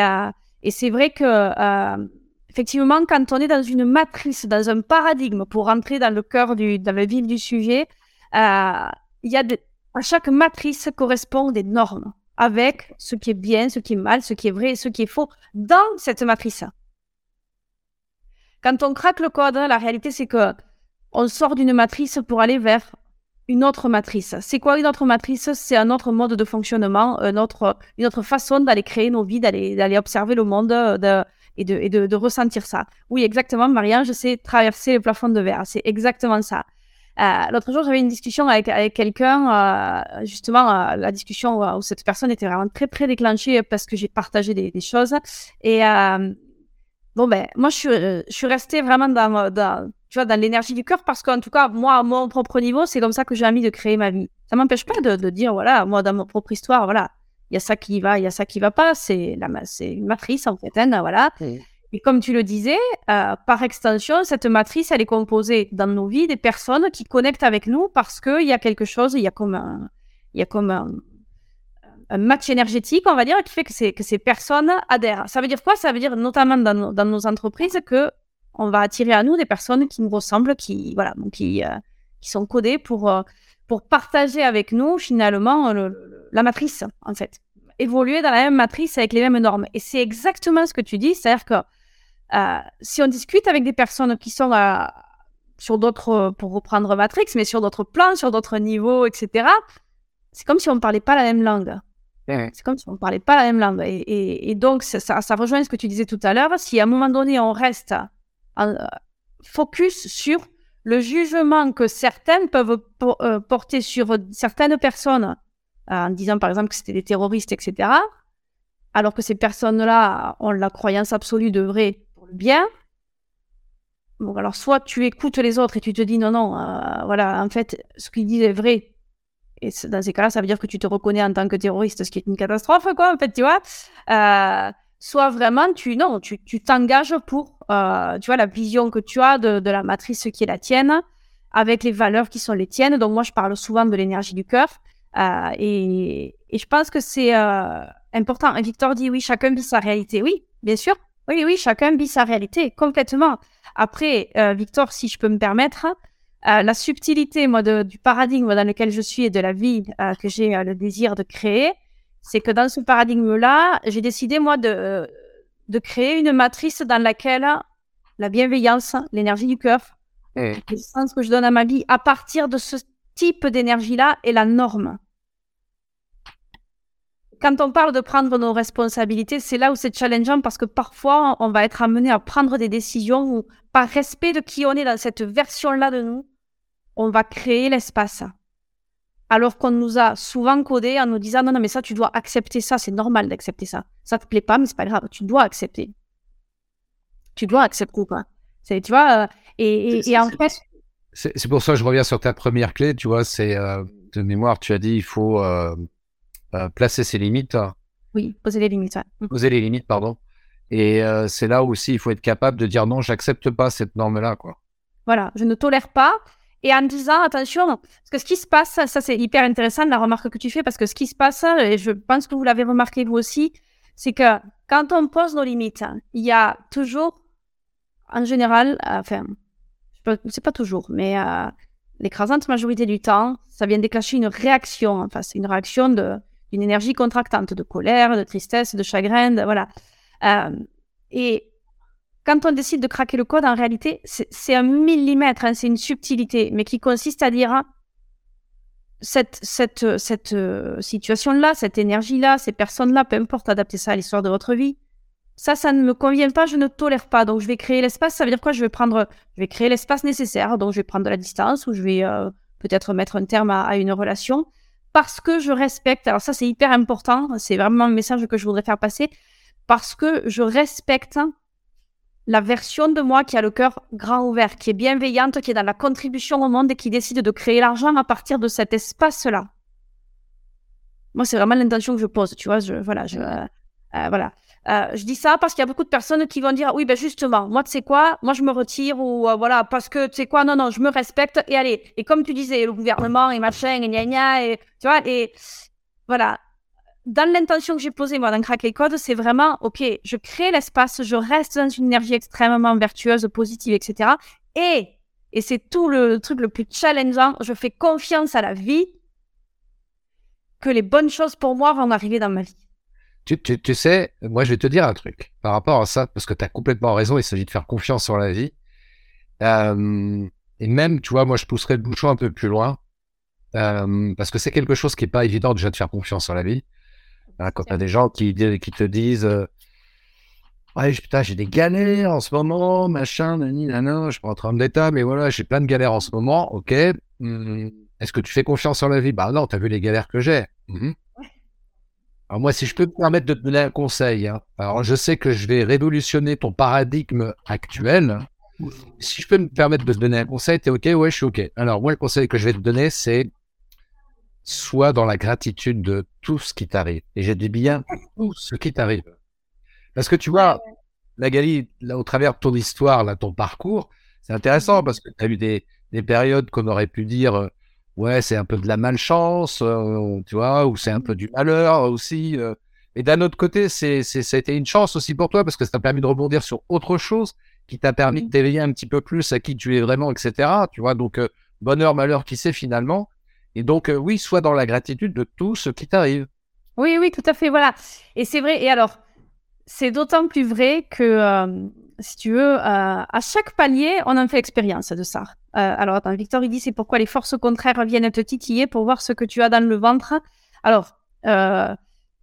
et c'est vrai que effectivement, quand on est dans une matrice, dans un paradigme, pour rentrer dans le cœur du, dans le vif du sujet, il y a à chaque matrice correspond des normes avec ce qui est bien, ce qui est mal, ce qui est vrai et ce qui est faux dans cette matrice. Quand on craque le code, la réalité c'est que on sort d'une matrice pour aller vers une autre matrice. C'est quoi une autre matrice? C'est un autre mode de fonctionnement, une autre, façon d'aller créer nos vies, d'aller, observer le monde et, de, ressentir ça. Oui, exactement, Marianne, je sais traverser le plafond de verre. C'est exactement ça. Euh, l'autre jour, j'avais une discussion avec, quelqu'un, euh, justement, euh, la discussion où cette personne était vraiment très, très déclenchée parce que j'ai partagé des, choses. Et bon, ben, moi, je suis, je suis restée vraiment dans, dans tu vois, dans l'énergie du cœur parce qu'en tout cas, moi, à mon propre niveau, c'est comme ça que j'ai envie de créer ma vie. Ça m'empêche pas de, de, dire, voilà, moi, dans ma propre histoire, voilà, il y a ça qui va, il y a ça qui va pas. C'est la, c'est une matrice, en fait, hein, voilà. Et comme tu le disais, euh, par extension, cette matrice, elle est composée dans nos vies des personnes qui connectent avec nous parce qu'il y a quelque chose, il y a comme un, il y a comme un, match énergétique, on va dire, qui fait que, c'est, que ces personnes adhèrent. Ça veut dire quoi? Ça veut dire notamment dans nos, dans nos entreprises que on va attirer à nous des personnes qui nous ressemblent, qui, voilà, donc qui, euh, qui sont codées pour, euh, pour partager avec nous finalement la matrice, en fait. Évoluer dans la même matrice avec les mêmes normes. Et c'est exactement ce que tu dis, c'est-à-dire que euh, si on discute avec des personnes qui sont euh, sur d'autres, pour reprendre Matrix, mais sur d'autres plans, sur d'autres niveaux, etc., c'est comme si on ne parlait pas la même langue. C'est comme si on ne parlait pas la même langue. Et, donc, ça, rejoint ce que tu disais tout à l'heure. Si à un moment donné, on reste en, euh, focus sur le jugement que certaines peuvent porter sur certaines personnes, en disant par exemple que c'était des terroristes, etc., alors que ces personnes-là ont la croyance absolue de vrai bien. Bon, alors soit tu écoutes les autres et tu te dis non, non, euh, voilà, en fait, ce qu'ils disent est vrai. Et dans ces cas-là, ça veut dire que tu te reconnais en tant que terroriste, ce qui est une catastrophe, quoi, en fait, tu vois. Euh, soit vraiment, tu non, tu t'engages pour, euh, tu vois, la vision que tu as de, de, la matrice qui est la tienne, avec les valeurs qui sont les tiennes. Donc moi, je parle souvent de l'énergie du cœur. et, et, je pense que c'est important. Et Victor dit oui, chacun vit sa réalité. Oui, bien sûr. Oui, oui, chacun vit sa réalité complètement. Après, euh, Victor, si je peux me permettre, euh, la subtilité moi, du paradigme dans lequel je suis et de la vie euh, que j'ai le désir de créer, c'est que dans ce paradigme-là, j'ai décidé, moi, de, de créer une matrice dans laquelle la bienveillance, l'énergie du cœur, mmh. le sens que je donne à ma vie, à partir de ce type d'énergie-là, est la norme quand on parle de prendre nos responsabilités, c'est là où c'est challengeant parce que parfois, on va être amené à prendre des décisions où, par respect de qui on est dans cette version-là de nous, on va créer l'espace. Alors qu'on nous a souvent codé en nous disant non, non, mais ça, tu dois accepter ça, c'est normal d'accepter ça. Ça te plaît pas, mais c'est pas grave, tu dois accepter. Tu dois accepter quoi. C'est, tu vois, euh, et, en fait. C'est pour ça que je reviens sur ta première clé, tu vois, c'est euh, de mémoire, tu as dit il faut. Euh, euh, placer ses limites. Oui, poser les limites. Poser les limites, pardon. Et c'est là aussi, il faut être capable de dire non, j'accepte pas cette norme-là, quoi. Voilà, je ne tolère pas. Et en disant, attention, parce que ce qui se passe, ça c'est hyper intéressant, la remarque que tu fais, parce que ce qui se passe, et je pense que vous l'avez remarqué vous aussi, c'est que quand on pose nos limites, il y a toujours, en général, euh, enfin, c'est pas toujours, mais l'écrasante majorité du temps, ça vient déclencher une réaction, enfin, c'est une réaction de, une énergie contractante de colère, de tristesse, de chagrin, voilà. Euh, et quand on décide de craquer le code, en réalité, c'est un millimètre, hein, c'est une subtilité, mais qui consiste à dire cette, cette, cette euh, situation-là, cette énergie-là, ces personnes-là, peu importe, adapter ça à l'histoire de votre vie. Ça, ça ne me convient pas, je ne tolère pas. Donc, je vais créer l'espace. Ça veut dire quoi? Je vais prendre, je vais créer l'espace nécessaire. Donc, je vais prendre de la distance ou je vais euh, peut-être mettre un terme à, une relation parce que je respecte, alors ça c'est hyper important, c'est vraiment un message que je voudrais faire passer, parce que je respecte la version de moi qui a le cœur grand ouvert, qui est bienveillante, qui est dans la contribution au monde et qui décide de créer l'argent à partir de cet espace-là. Moi, c'est vraiment l'intention que je pose, tu vois. Je, voilà, je, euh, voilà. Euh, je dis ça parce qu'il y a beaucoup de personnes qui vont dire oui ben justement moi tu sais quoi moi je me retire ou euh, voilà parce que tu sais quoi non non je me respecte et allez et comme tu disais le gouvernement et machin et gna gna et tu vois et voilà dans l'intention que j'ai posée moi dans Crack les codes c'est vraiment ok je crée l'espace je reste dans une énergie extrêmement vertueuse positive etc et et c'est tout le truc le plus challengeant je fais confiance à la vie que les bonnes choses pour moi vont arriver dans ma vie tu, sais, moi, je vais te dire un truc par rapport à ça, parce que tu as complètement raison, il s'agit de faire confiance sur la vie. Euh, et même, tu vois, moi, je pousserais le bouchon un peu plus loin, euh, parce que c'est quelque chose qui n'est pas évident déjà de faire confiance sur la vie. Hein, quand tu as des gens qui, qui te disent euh, Ouais, putain, j'ai des galères en ce moment, machin, nani, nana, je suis pas en train d'état, mais voilà, j'ai plein de galères en ce moment, ok. Hmm, est-ce que tu fais confiance sur la vie? Bah non, tu as vu les galères que j'ai. Mmh alors moi, si je peux me permettre de te donner un conseil, hein. alors je sais que je vais révolutionner ton paradigme actuel. Si je peux me permettre de te donner un conseil, t'es OK? Ouais, je suis OK. Alors moi, le conseil que je vais te donner, c'est sois dans la gratitude de tout ce qui t'arrive. Et j'ai dit bien tout ce qui t'arrive. Parce que tu vois, Magali, là, au travers de ton histoire, là, ton parcours, c'est intéressant parce que tu as eu des, des périodes qu'on aurait pu dire euh, ouais, c'est un peu de la malchance, euh, tu vois, ou c'est un peu du malheur aussi. Euh. Et d'un autre côté, c'est, c'est, ça a été une chance aussi pour toi parce que ça t'a permis de rebondir sur autre chose qui t'a permis de t'éveiller un petit peu plus à qui tu es vraiment, etc. Tu vois, donc euh, bonheur, malheur, qui sait finalement. Et donc, oui, sois dans la gratitude de tout ce qui t'arrive. Oui, oui, tout à fait, voilà. Et c'est vrai. Et alors, c'est d'autant plus vrai que si tu veux, euh, à chaque palier, on en fait expérience de ça. Euh, alors, attends, Victor, il dit c'est pourquoi les forces contraires viennent te titiller pour voir ce que tu as dans le ventre. Alors, euh,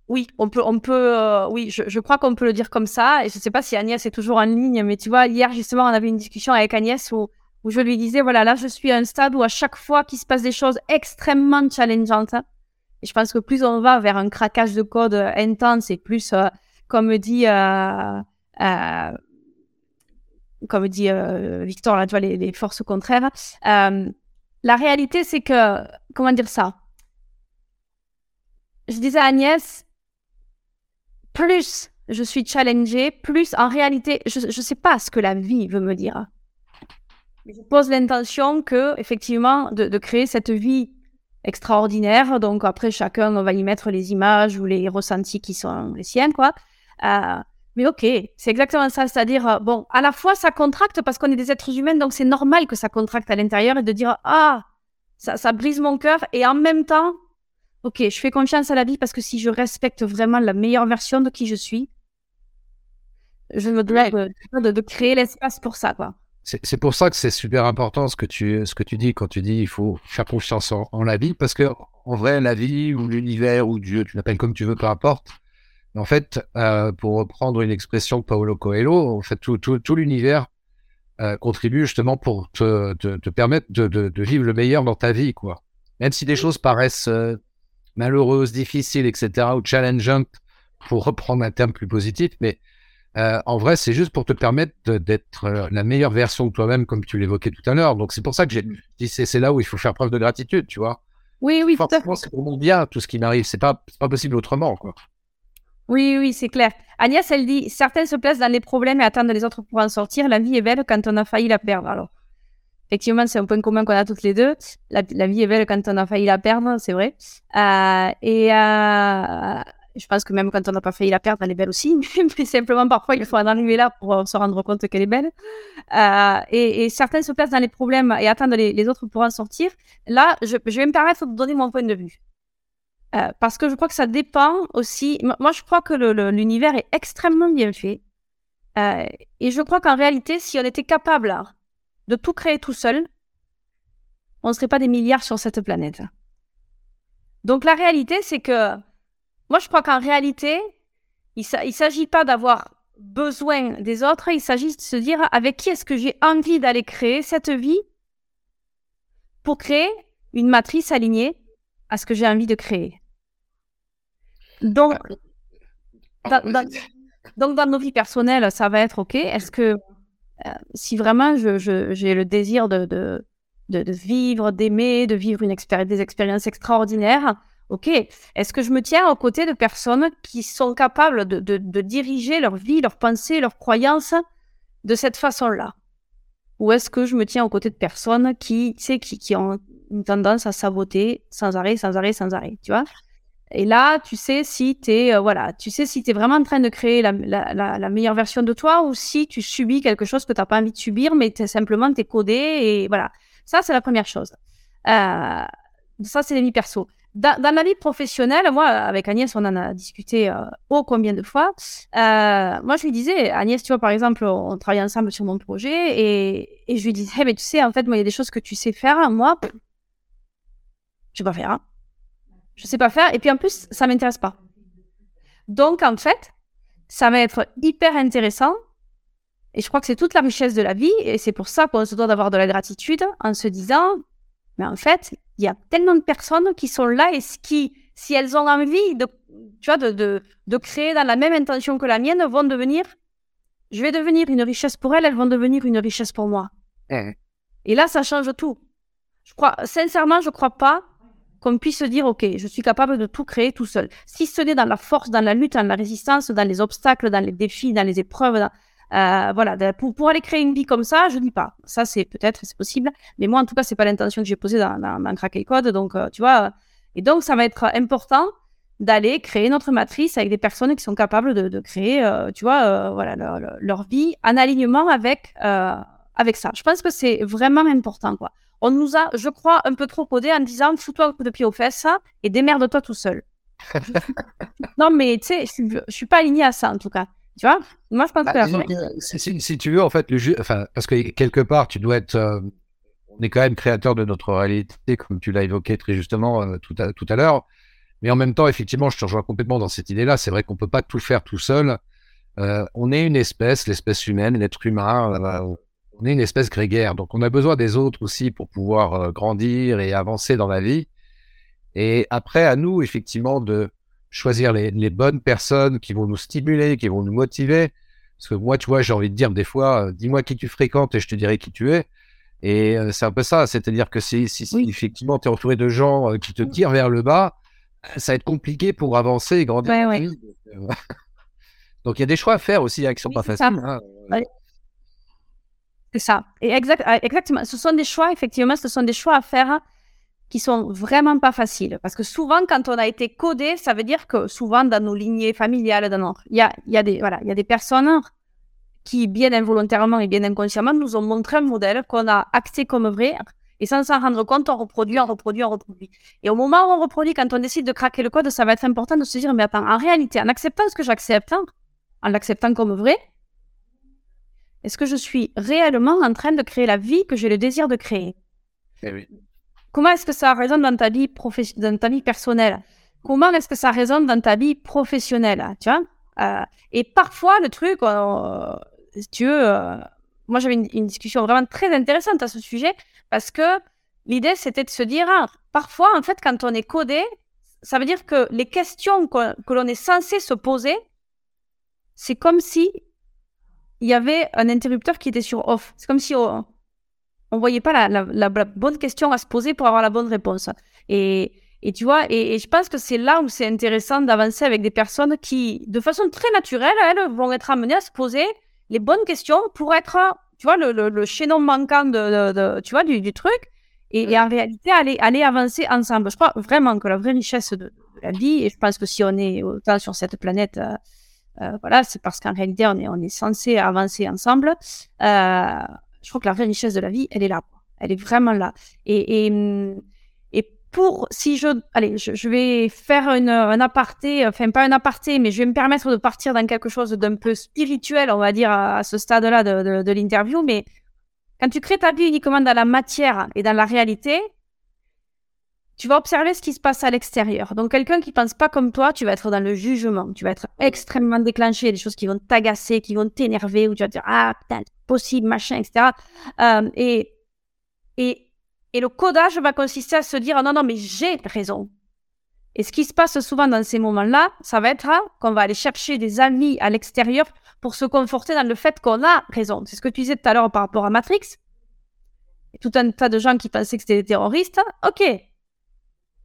oui, on peut, on peut, oui, je, crois qu'on peut le dire comme ça. Et je ne sais pas si Agnès est toujours en ligne, mais tu vois, hier justement, on avait une discussion avec Agnès où, où je lui disais, voilà, là, je suis à un stade où à chaque fois qu'il se passe des choses extrêmement challengeantes, et je pense que plus on va vers un craquage de code intense et plus, comme dit comme dit euh, Victor, là, tu vois, les, forces contraires. Euh, la réalité, c'est que, comment dire ça? Je disais à Agnès, plus je suis challengée, plus en réalité, je ne sais pas ce que la vie veut me dire. Je pose l'intention que, effectivement, de, créer cette vie extraordinaire. Donc après, chacun va y mettre les images ou les ressentis qui sont les siens, quoi. Euh, mais ok, c'est exactement ça. C'est-à-dire, euh, bon, à la fois, ça contracte parce qu'on est des êtres humains, donc c'est normal que ça contracte à l'intérieur et de dire, ah, ça, ça brise mon cœur. Et en même temps, ok, je fais confiance à la vie parce que si je respecte vraiment la meilleure version de qui je suis, je me dois de, créer l'espace pour ça, quoi. C'est pour ça que c'est super important ce que tu ce que tu dis quand tu dis il faut faire confiance en, en la vie parce que en vrai la vie ou l'univers ou Dieu tu l'appelles comme tu veux peu importe en fait, euh, pour reprendre une expression de Paolo Coelho, en fait, tout, l'univers euh, contribue justement pour te, permettre de, vivre le meilleur dans ta vie, quoi. Même si des choses paraissent euh, malheureuses, difficiles, etc., ou challengeantes, pour reprendre un terme plus positif, mais en vrai, c'est juste pour te permettre d'être la meilleure version de toi-même, comme tu l'évoquais tout à l'heure. Donc, c'est pour ça que j'ai dit, c'est là où il faut faire preuve de gratitude, tu vois. Oui, oui, Forcément, c'est pour mon bien, tout ce qui m'arrive. C'est pas, pas possible autrement, quoi. Oui, oui, c'est clair. Agnès, elle dit Certains se placent dans les problèmes et attendent les autres pour en sortir. La vie est belle quand on a failli la perdre. Alors, effectivement, c'est un point commun qu'on a toutes les deux. La, vie est belle quand on a failli la perdre, c'est vrai. Euh, et euh, je pense que même quand on n'a pas failli la perdre, elle est belle aussi. Mais simplement, parfois, il faut en arriver là pour euh, se rendre compte qu'elle est belle. et, certains se placent dans les problèmes et attendent les, autres pour en sortir. Là, je, je vais me permettre de donner mon point de vue. Euh, parce que je crois que ça dépend aussi. Moi, je crois que l'univers est extrêmement bien fait. Euh, et je crois qu'en réalité, si on était capable de tout créer tout seul, on ne serait pas des milliards sur cette planète. Donc la réalité, c'est que moi, je crois qu'en réalité, il ne s'agit pas d'avoir besoin des autres, il s'agit de se dire avec qui est-ce que j'ai envie d'aller créer cette vie pour créer une matrice alignée à ce que j'ai envie de créer. Donc, dans, donc, dans nos vies personnelles, ça va être OK. Est-ce que euh, si vraiment j'ai je, le désir de, de, de, vivre, d'aimer, de vivre une des expériences extraordinaires, Ok, est-ce que je me tiens aux côtés de personnes qui sont capables de, diriger leur vie, leurs pensées, leurs croyances de cette façon-là? Ou est-ce que je me tiens aux côtés de personnes qui, qui, qui ont une tendance à saboter sans arrêt, sans arrêt, sans arrêt, tu vois? Et là, tu sais si tu es, euh, voilà, tu sais si es vraiment en train de créer la, meilleure version de toi ou si tu subis quelque chose que tu n'as pas envie de subir, mais es, simplement tu es codé et voilà. Ça, c'est la première chose. Euh, ça, c'est les vies perso. Dans, dans, la vie professionnelle, moi, avec Agnès, on en a discuté euh, oh combien de fois. Euh, moi, je lui disais, Agnès, tu vois, par exemple, on travaille ensemble sur mon projet et, et je lui disais, mais tu sais, en fait, moi, il y a des choses que tu sais faire, moi, je vais pas faire. Hein je sais pas faire. Et puis en plus, ça m'intéresse pas. Donc en fait, ça va être hyper intéressant. Et je crois que c'est toute la richesse de la vie. Et c'est pour ça qu'on se doit d'avoir de la gratitude en se disant, mais en fait, il y a tellement de personnes qui sont là et qui, si elles ont envie de, tu vois, de, de, de créer dans la même intention que la mienne, vont devenir, je vais devenir une richesse pour elles, elles vont devenir une richesse pour moi. Eh. Et là, ça change tout. Je crois, sincèrement, je crois pas qu'on puisse se dire, OK, je suis capable de tout créer tout seul. Si ce n'est dans la force, dans la lutte, dans la résistance, dans les obstacles, dans les défis, dans les épreuves, euh, voilà, pour, pour, aller créer une vie comme ça, je dis pas. Ça, c'est peut-être, c'est possible. Mais moi, en tout cas, c'est pas l'intention que j'ai posée dans, dans, dans Crack Code. Donc, euh, tu vois, et donc, ça va être important d'aller créer notre matrice avec des personnes qui sont capables de, de créer, euh, tu vois, voilà, leur, leur, vie en alignement avec, avec ça. Je pense que c'est vraiment important, quoi on nous a, je crois, un peu trop codé en disant fous-toi un coup de pied aux fesses et démerde-toi tout seul. non, mais tu sais, je, suis pas aligné à ça en tout cas. Tu vois? Moi, je pense bah, que si, tu veux, en fait, le enfin, parce que quelque part, tu dois être. Euh, on est quand même créateur de notre réalité, comme tu l'as évoqué très justement euh, tout à, tout à l'heure. Mais en même temps, effectivement, je te rejoins complètement dans cette idée-là. C'est vrai qu'on peut pas tout faire tout seul. Euh, on est une espèce, l'espèce humaine, l'être humain on est une espèce grégaire, donc on a besoin des autres aussi pour pouvoir grandir et avancer dans la vie. Et après, à nous, effectivement, de choisir les, bonnes personnes qui vont nous stimuler, qui vont nous motiver. Parce que moi, tu vois, j'ai envie de dire des fois, euh, dis-moi qui tu fréquentes et je te dirai qui tu es. Et euh, c'est un peu ça, c'est-à-dire que si, effectivement tu es entouré de gens qui te tirent vers le bas, ça va être compliqué pour avancer et grandir. Donc il y a des choix à faire aussi hein, qui sont pas faciles. Hein. C'est ça. Et exact, exactement. Ce sont des choix, effectivement, ce sont des choix à faire qui sont vraiment pas faciles. Parce que souvent, quand on a été codé, ça veut dire que souvent, dans nos lignées familiales, dans notre... il, y a, y a des, voilà, il y a des personnes qui, bien involontairement et bien inconsciemment, nous ont montré un modèle qu'on a acté comme vrai. Et sans s'en rendre compte, on reproduit, on reproduit, on reproduit. Et au moment où on reproduit, quand on décide de craquer le code, ça va être important de se dire, mais attends, en réalité, en acceptant ce que j'accepte, en l'acceptant comme vrai, est-ce que je suis réellement en train de créer la vie que j'ai le désir de créer? Eh Comment est-ce que ça résonne dans ta vie, dans ta vie personnelle? Comment est-ce que ça résonne dans ta vie professionnelle tu vois? Euh, Et parfois, le truc, euh, si tu veux, euh, moi j'avais une, discussion vraiment très intéressante à ce sujet parce que l'idée c'était de se dire, ah, parfois, en fait, quand on est codé, ça veut dire que les questions que, que l'on est censé se poser, c'est comme si il y avait un interrupteur qui était sur off. C'est comme si ne voyait pas la, bonne question à se poser pour avoir la bonne réponse. Et, et tu vois, et, je pense que c'est là où c'est intéressant d'avancer avec des personnes qui, de façon très naturelle, elles vont être amenées à se poser les bonnes questions pour être, tu vois, le, le, chaînon manquant de, tu vois, du, truc. Et, en réalité, aller, aller avancer ensemble. Je crois vraiment que la vraie richesse de, la vie, et je pense que si on est autant sur cette planète, euh, euh, voilà, c'est parce qu'en réalité, on est, on est censé avancer ensemble. Euh, je crois que la vraie richesse de la vie, elle est là. Elle est vraiment là. Et, et, et pour, si je, allez, je, vais faire une, un aparté, enfin pas un aparté, mais je vais me permettre de partir dans quelque chose d'un peu spirituel, on va dire, à, ce stade-là de, de, de l'interview. Mais quand tu crées ta vie uniquement dans la matière et dans la réalité, tu vas observer ce qui se passe à l'extérieur. Donc, quelqu'un qui pense pas comme toi, tu vas être dans le jugement. Tu vas être extrêmement déclenché. Il y a des choses qui vont t'agacer, qui vont t'énerver, où tu vas dire, ah, putain, possible, machin, etc. Euh, et, et, et le codage va consister à se dire, non, non, mais j'ai raison. Et ce qui se passe souvent dans ces moments-là, ça va être hein, qu'on va aller chercher des amis à l'extérieur pour se conforter dans le fait qu'on a raison. C'est ce que tu disais tout à l'heure par rapport à Matrix. Tout un tas de gens qui pensaient que c'était des terroristes. Ok,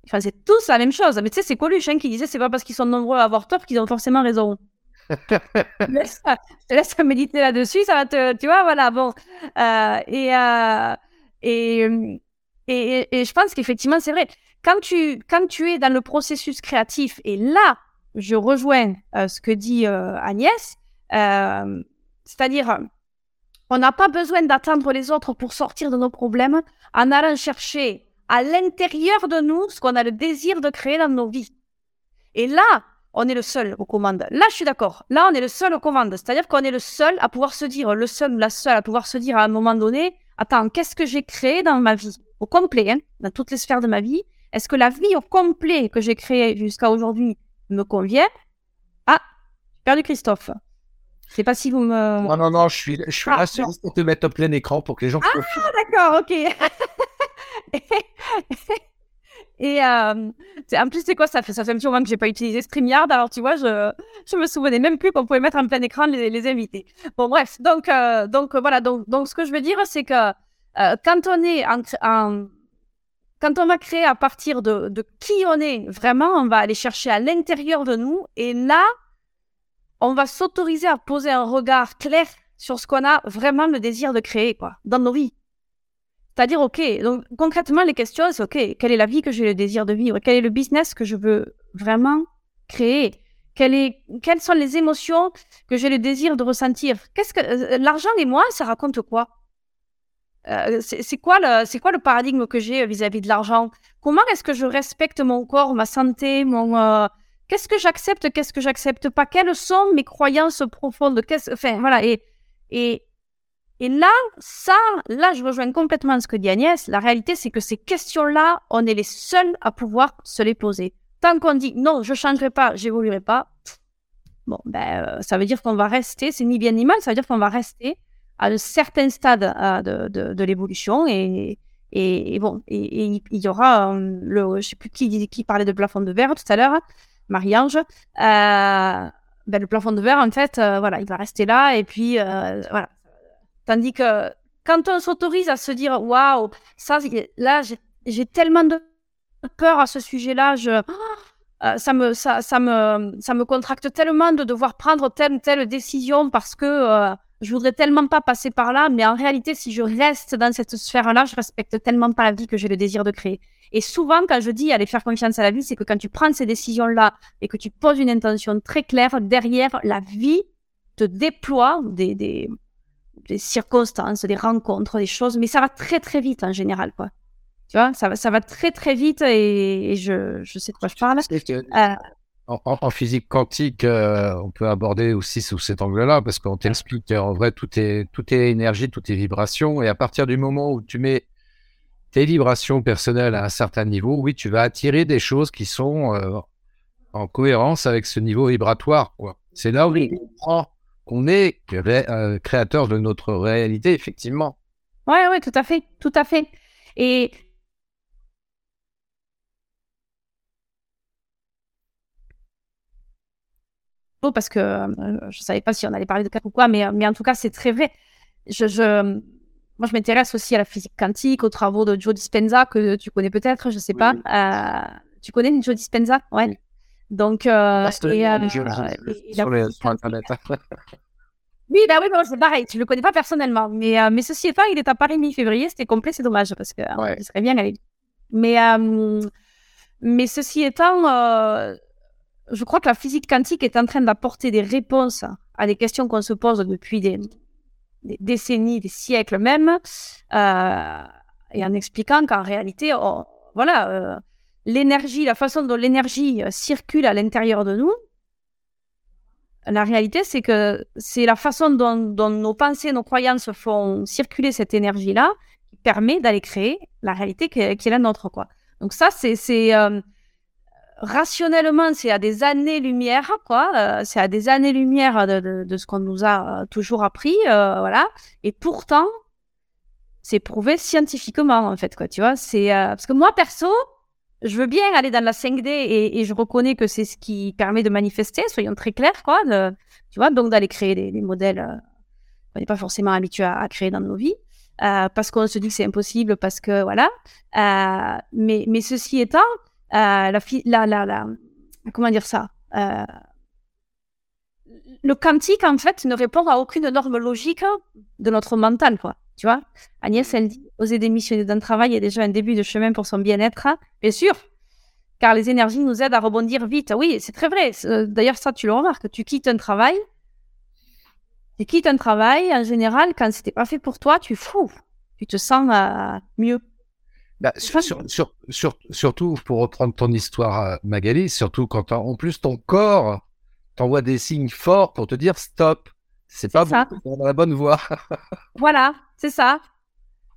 Enfin, c'est tous la même chose. Mais tu sais, c'est Coluche hein, qui disait c'est pas parce qu'ils sont nombreux à avoir tort qu'ils ont forcément raison. je, te laisse, méditer là-dessus, ça va te. Tu vois, voilà, bon. Euh, et, euh, et, et, et, je pense qu'effectivement, c'est vrai. Quand tu, quand tu es dans le processus créatif, et là, je rejoins euh, ce que dit Agnès, c'est-à-dire, on n'a pas besoin d'attendre les autres pour sortir de nos problèmes en allant chercher à l'intérieur de nous ce qu'on a le désir de créer dans nos vies. Et là, on est le seul aux commandes. Là, je suis d'accord. Là, on est le seul aux commandes. C'est-à-dire qu'on est le seul à pouvoir se dire, le seul, la seule à pouvoir se dire à un moment donné, attends, qu'est-ce que j'ai créé dans ma vie? Au complet, hein, dans toutes les sphères de ma vie. Est-ce que la vie au complet que j'ai créée jusqu'à aujourd'hui me convient? Ah, j'ai perdu Christophe. Je sais pas si vous me. Non, non, non, je suis, je suis ah, pour te mettre au plein écran pour que les gens. Ah, d'accord, ok. et euh, en plus, c'est quoi ça fait Ça fait un petit moment que j'ai pas utilisé StreamYard, alors tu vois, je je me souvenais même plus qu'on pouvait mettre en plein écran les, invités. Bon, bref, donc euh, donc voilà, donc donc ce que je veux dire, c'est que euh, quand on est en, quand on va créer à partir de qui on est, vraiment, on va aller chercher à l'intérieur de nous, et là, on va s'autoriser à poser un regard clair sur ce qu'on a vraiment le désir de créer, quoi, dans nos vies. C'est-à-dire, OK, donc concrètement, les questions, c'est OK, quelle est la vie que j'ai le désir de vivre? Quel est le business que je veux vraiment créer? Quelles sont les émotions que j'ai le désir de ressentir? Euh, L'argent et moi, ça raconte quoi? Euh, c'est quoi le paradigme que j'ai vis-à-vis de l'argent? Comment est-ce que je respecte mon corps, ma santé, mon euh, qu'est-ce que j'accepte, qu'est-ce que j'accepte pas? Quelles sont mes croyances profondes? Enfin voilà et et là, ça, là, je rejoins complètement ce que dit Agnès. La réalité, c'est que ces questions-là, on est les seuls à pouvoir se les poser. Tant qu'on dit non, je changerai pas, j'évoluerai pas, bon, ben, euh, ça veut dire qu'on va rester, c'est ni bien ni mal, ça veut dire qu'on va rester à un certain stade euh, de, de, l'évolution et, et, bon, et, il y aura euh, le, je sais plus qui, parlait de plafond de verre tout à l'heure, Marie-Ange. ben, le plafond de verre, en fait, voilà, il va rester là et puis voilà, Tandis que quand on s'autorise à se dire waouh, ça, là, j'ai tellement de peur à ce sujet-là, je, euh, ça, me, ça, me, ça me contracte tellement de devoir prendre telle ou telle décision parce que euh, je voudrais tellement pas passer par là, mais en réalité, si je reste dans cette sphère-là, je respecte tellement pas la vie que j'ai le désir de créer. Et souvent, quand je dis aller faire confiance à la vie, c'est que quand tu prends ces décisions-là et que tu poses une intention très claire, derrière, la vie te déploie des, des circonstances, des rencontres, des choses, mais ça va très très vite en général, quoi. Tu vois, ça va, ça va très très vite et, je, je, sais de quoi je parle. Euh, en, physique quantique, euh, on peut aborder aussi sous cet angle-là parce qu'on t'explique qu'en vrai, tout est, tout est énergie, tout est vibration. Et à partir du moment où tu mets tes vibrations personnelles à un certain niveau, oui, tu vas attirer des choses qui sont euh, en cohérence avec ce niveau vibratoire. C'est là où on comprend qu'on est euh, créateur de notre réalité, effectivement. Oui, oui, tout à fait, tout à fait. Et parce que euh, je ne savais pas si on allait parler de cas ou quoi, mais, mais en tout cas, c'est très vrai. Je, je, moi, je m'intéresse aussi à la physique quantique, aux travaux de Joe Dispenza, que tu connais peut-être, je ne sais pas. Euh, tu connais Joe Dispenza? Ouais. Donc, euh, et, euh, sur les, internet. oui, bah oui, c'est pareil. Je le connais pas personnellement, mais euh, mais ceci étant, il est à Paris mi-février. C'était complet, c'est dommage parce que euh, il serait bien allé. Mais mais ceci étant, je crois que la physique quantique est en train d'apporter des réponses à des questions qu'on se pose depuis des, des, décennies, des siècles même, et en expliquant qu'en réalité, voilà l'énergie, la façon dont l'énergie euh, circule à l'intérieur de nous, la réalité, c'est que c'est la façon dont, nos pensées, nos croyances font circuler cette énergie-là qui permet d'aller créer la réalité qui est, la nôtre. Quoi. Donc ça, c'est euh, rationnellement, c'est à des années-lumière, quoi. Euh, c'est à des années-lumière de, ce qu'on nous a toujours appris, voilà. Et pourtant, c'est prouvé scientifiquement, en fait, quoi. Tu vois, c'est parce que moi, perso, je veux bien aller dans la 5D et, je reconnais que c'est ce qui permet de manifester, soyons très clairs, quoi. tu vois, donc d'aller créer des, modèles euh, qu'on n'est pas forcément habitué à, créer dans nos vies, euh, parce qu'on se dit que c'est impossible, parce que voilà. Euh, mais, ceci étant, la, la, la, la, comment dire ça le quantique, en fait, ne répond à aucune norme logique de notre mental, quoi. Tu vois Agnès, elle dit, oser démissionner d'un travail est déjà un début de chemin pour son bien-être. Bien sûr, car les énergies nous aident à rebondir vite. Oui, c'est très vrai. Euh, d'ailleurs, ça, tu le remarques. Tu quittes un travail. Tu quittes un travail, en général, quand c'était pas fait pour toi, tu fous. Tu te sens euh, mieux. Bah, surtout, pour reprendre ton histoire, euh, Magali, surtout quand en plus ton corps t'envoie des signes forts pour te dire stop, c'est pas bon, dans la bonne voie. voilà, c'est ça.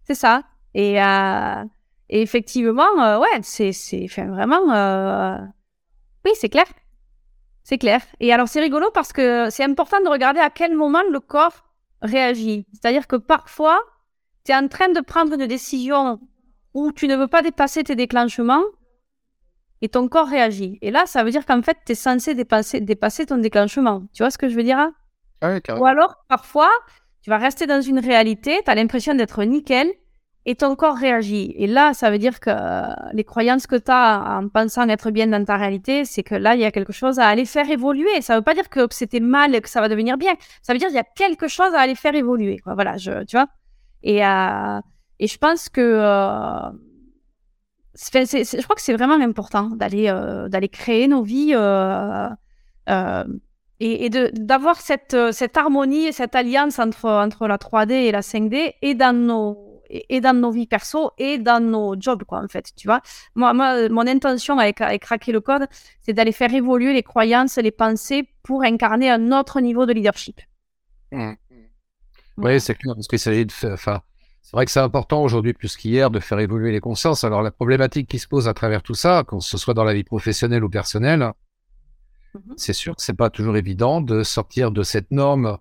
C'est ça. Et, euh, effectivement, euh, ouais, c'est vraiment. Euh, oui, c'est clair. C'est clair. Et alors, c'est rigolo parce que c'est important de regarder à quel moment le corps réagit. C'est-à-dire que parfois, tu es en train de prendre une décision où tu ne veux pas dépasser tes déclenchements et ton corps réagit. Et là, ça veut dire qu'en fait, tu es censé dépasser, dépasser ton déclenchement. Tu vois ce que je veux dire hein? Ou alors, parfois, tu vas rester dans une réalité, tu as l'impression d'être nickel et ton corps réagit. Et là, ça veut dire que les croyances que tu as en pensant être bien dans ta réalité, c'est que là, il y a quelque chose à aller faire évoluer. Ça veut pas dire que c'était mal et que ça va devenir bien. Ça veut dire qu'il y a quelque chose à aller faire évoluer. Voilà, tu vois. Et, euh, et je pense que... Euh, je crois que c'est vraiment important d'aller euh, créer nos vies euh, euh, et, et d'avoir cette, cette harmonie et cette alliance entre, entre la 3D et la 5D et dans nos et, dans nos vies perso et dans nos jobs quoi en fait tu vois moi, moi mon intention avec, avec craquer le code c'est d'aller faire évoluer les croyances les pensées pour incarner un autre niveau de leadership mmh. oui c'est clair parce qu'il s'agit de enfin c'est vrai que c'est important aujourd'hui plus qu'hier de faire évoluer les consciences. Alors la problématique qui se pose à travers tout ça, que ce soit dans la vie professionnelle ou personnelle, mhm. c'est sûr que c'est pas toujours évident de sortir de cette norme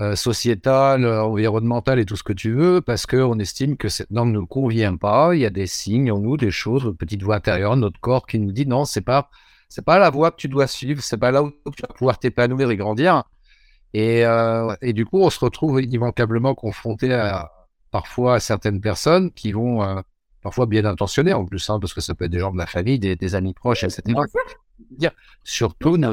euh, sociétale, environnementale et tout ce que tu veux, parce qu'on estime que cette norme ne nous convient pas. Il y a des signes en nous, des choses, une petite voix intérieure, notre corps qui nous dit non, c'est pas c'est pas la voie que tu dois suivre, c'est pas là où tu vas pouvoir t'épanouir et grandir. Et, euh, et du coup, on se retrouve immanquablement confronté à, parfois certaines personnes qui vont, euh, parfois bien intentionnées en plus, hein, parce que ça peut être des gens de la famille, des, amis proches, etc. Dire, surtout ne,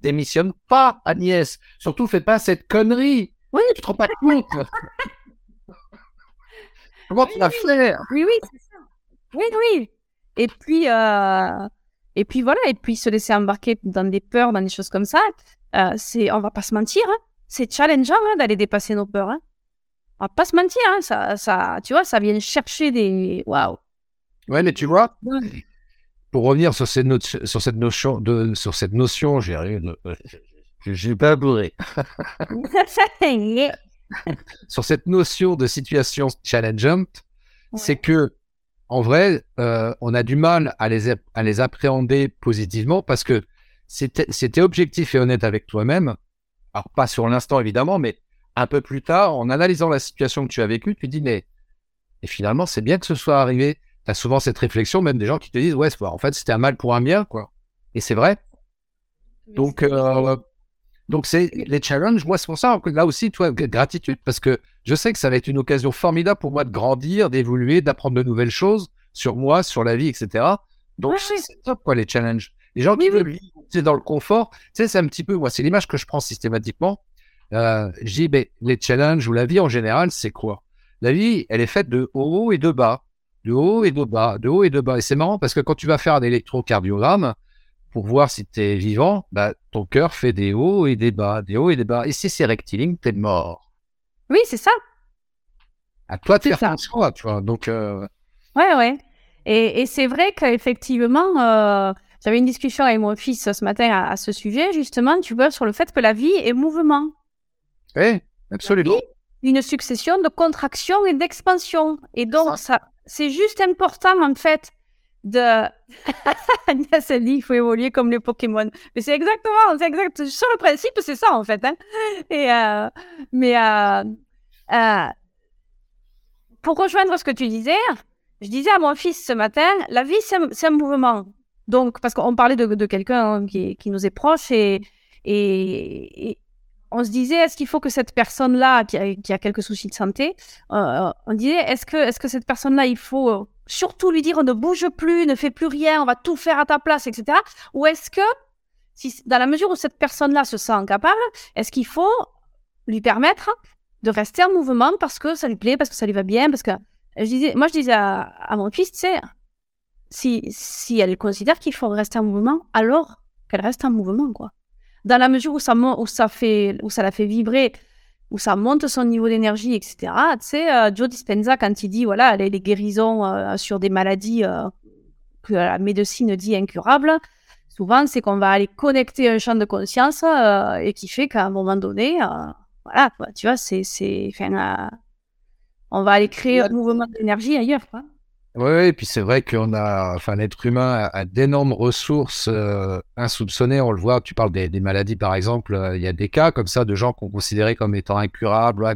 démissionne pas, Agnès. Surtout, fais pas cette connerie. Oui, tu te rends pas compte. Comment tu vas faire? Oui, oui, c'est ça. Oui, oui. Et puis, euh, et puis voilà, et puis se laisser embarquer dans des peurs, dans des choses comme ça, euh, c'est, on va pas se mentir, hein. c'est challengeant hein, d'aller dépasser nos peurs. Hein on va pas se mentir, hein, ça, ça, tu vois, ça vient chercher des. Waouh! Ouais, mais tu vois, pour revenir sur cette, sur cette notion, de, sur cette notion, j'ai rien. J'ai pas bourré. sur cette notion de situation challengeante, c'est que, en vrai, euh, on a du mal à les, à les appréhender positivement parce que c'était objectif et honnête avec toi-même. Alors, pas sur l'instant, évidemment, mais un peu plus tard, en analysant la situation que tu as vécue, tu dis, mais et finalement, c'est bien que ce soit arrivé. As souvent cette réflexion, même des gens qui te disent, ouais, en fait, c'était un mal pour un bien, quoi. Et c'est vrai. Donc, euh, donc c'est les challenges. Moi, c'est pour ça là aussi, toi, gratitude, parce que je sais que ça va être une occasion formidable pour moi de grandir, d'évoluer, d'apprendre de nouvelles choses sur moi, sur la vie, etc. Donc, c'est top, quoi, les challenges. Les gens qui veulent vivre dans le confort, tu sais, c'est un petit peu, moi, c'est l'image que je prends systématiquement. Euh, j'ai ben, les challenges ou la vie en général, c'est quoi? La vie, elle est faite de haut et de bas, de haut et de bas, de haut et de bas. Et c'est marrant parce que quand tu vas faire un électrocardiogramme pour voir si tu es vivant, bah, ton cœur fait des hauts et des bas, des hauts et des bas. Et si c'est rectiligne, t'es mort. Oui, c'est ça. À toi de faire ça. tu vois. Donc, euh... ouais, ouais. Et, et c'est vrai qu'effectivement, euh, j'avais une discussion avec mon fils ce matin à, à, ce sujet, justement, tu vois, sur le fait que la vie est mouvement. Oui, absolument. Une succession de contractions et d'expansions. Et donc, ça, c'est juste important, en fait, de. Agnès, elle dit il faut évoluer comme les Pokémon. Mais c'est exactement, c'est exact. Sur le principe, c'est ça, en fait. Hein. Et, euh, mais euh, euh, pour rejoindre ce que tu disais, je disais à mon fils ce matin la vie, c'est un, mouvement. Donc, parce qu'on parlait de, quelqu'un qui, nous est proche et, on se disait, est-ce qu'il faut que cette personne-là, qui a, quelques soucis de santé, euh, on disait, est-ce que, est-ce que cette personne-là, il faut surtout lui dire ne bouge plus, ne fais plus rien, on va tout faire à ta place, etc. Ou est-ce que, si, dans la mesure où cette personne-là se sent incapable, est-ce qu'il faut lui permettre de rester en mouvement parce que ça lui plaît, parce que ça lui va bien, parce que je disais, moi je disais à, mon fils, tu sais, si, si elle considère qu'il faut rester en mouvement, alors qu'elle reste en mouvement, quoi. Dans la mesure où ça, où ça, fait, où ça la fait vibrer, où ça monte son niveau d'énergie, etc. Tu sais, euh, Joe Dispenza, quand il dit, voilà, les, les guérisons euh, sur des maladies euh, que la médecine dit incurables, souvent, c'est qu'on va aller connecter un champ de conscience et qui fait qu'à un moment donné, voilà, tu vois, c'est, c'est, on va aller créer un mouvement d'énergie ailleurs, quoi. Oui, et puis c'est vrai qu'on a, enfin, l'être humain a, d'énormes ressources euh, insoupçonnées. On le voit, tu parles des, maladies par exemple, euh, il y a des cas comme ça de gens qu'on considérait comme étant incurables. Ouais,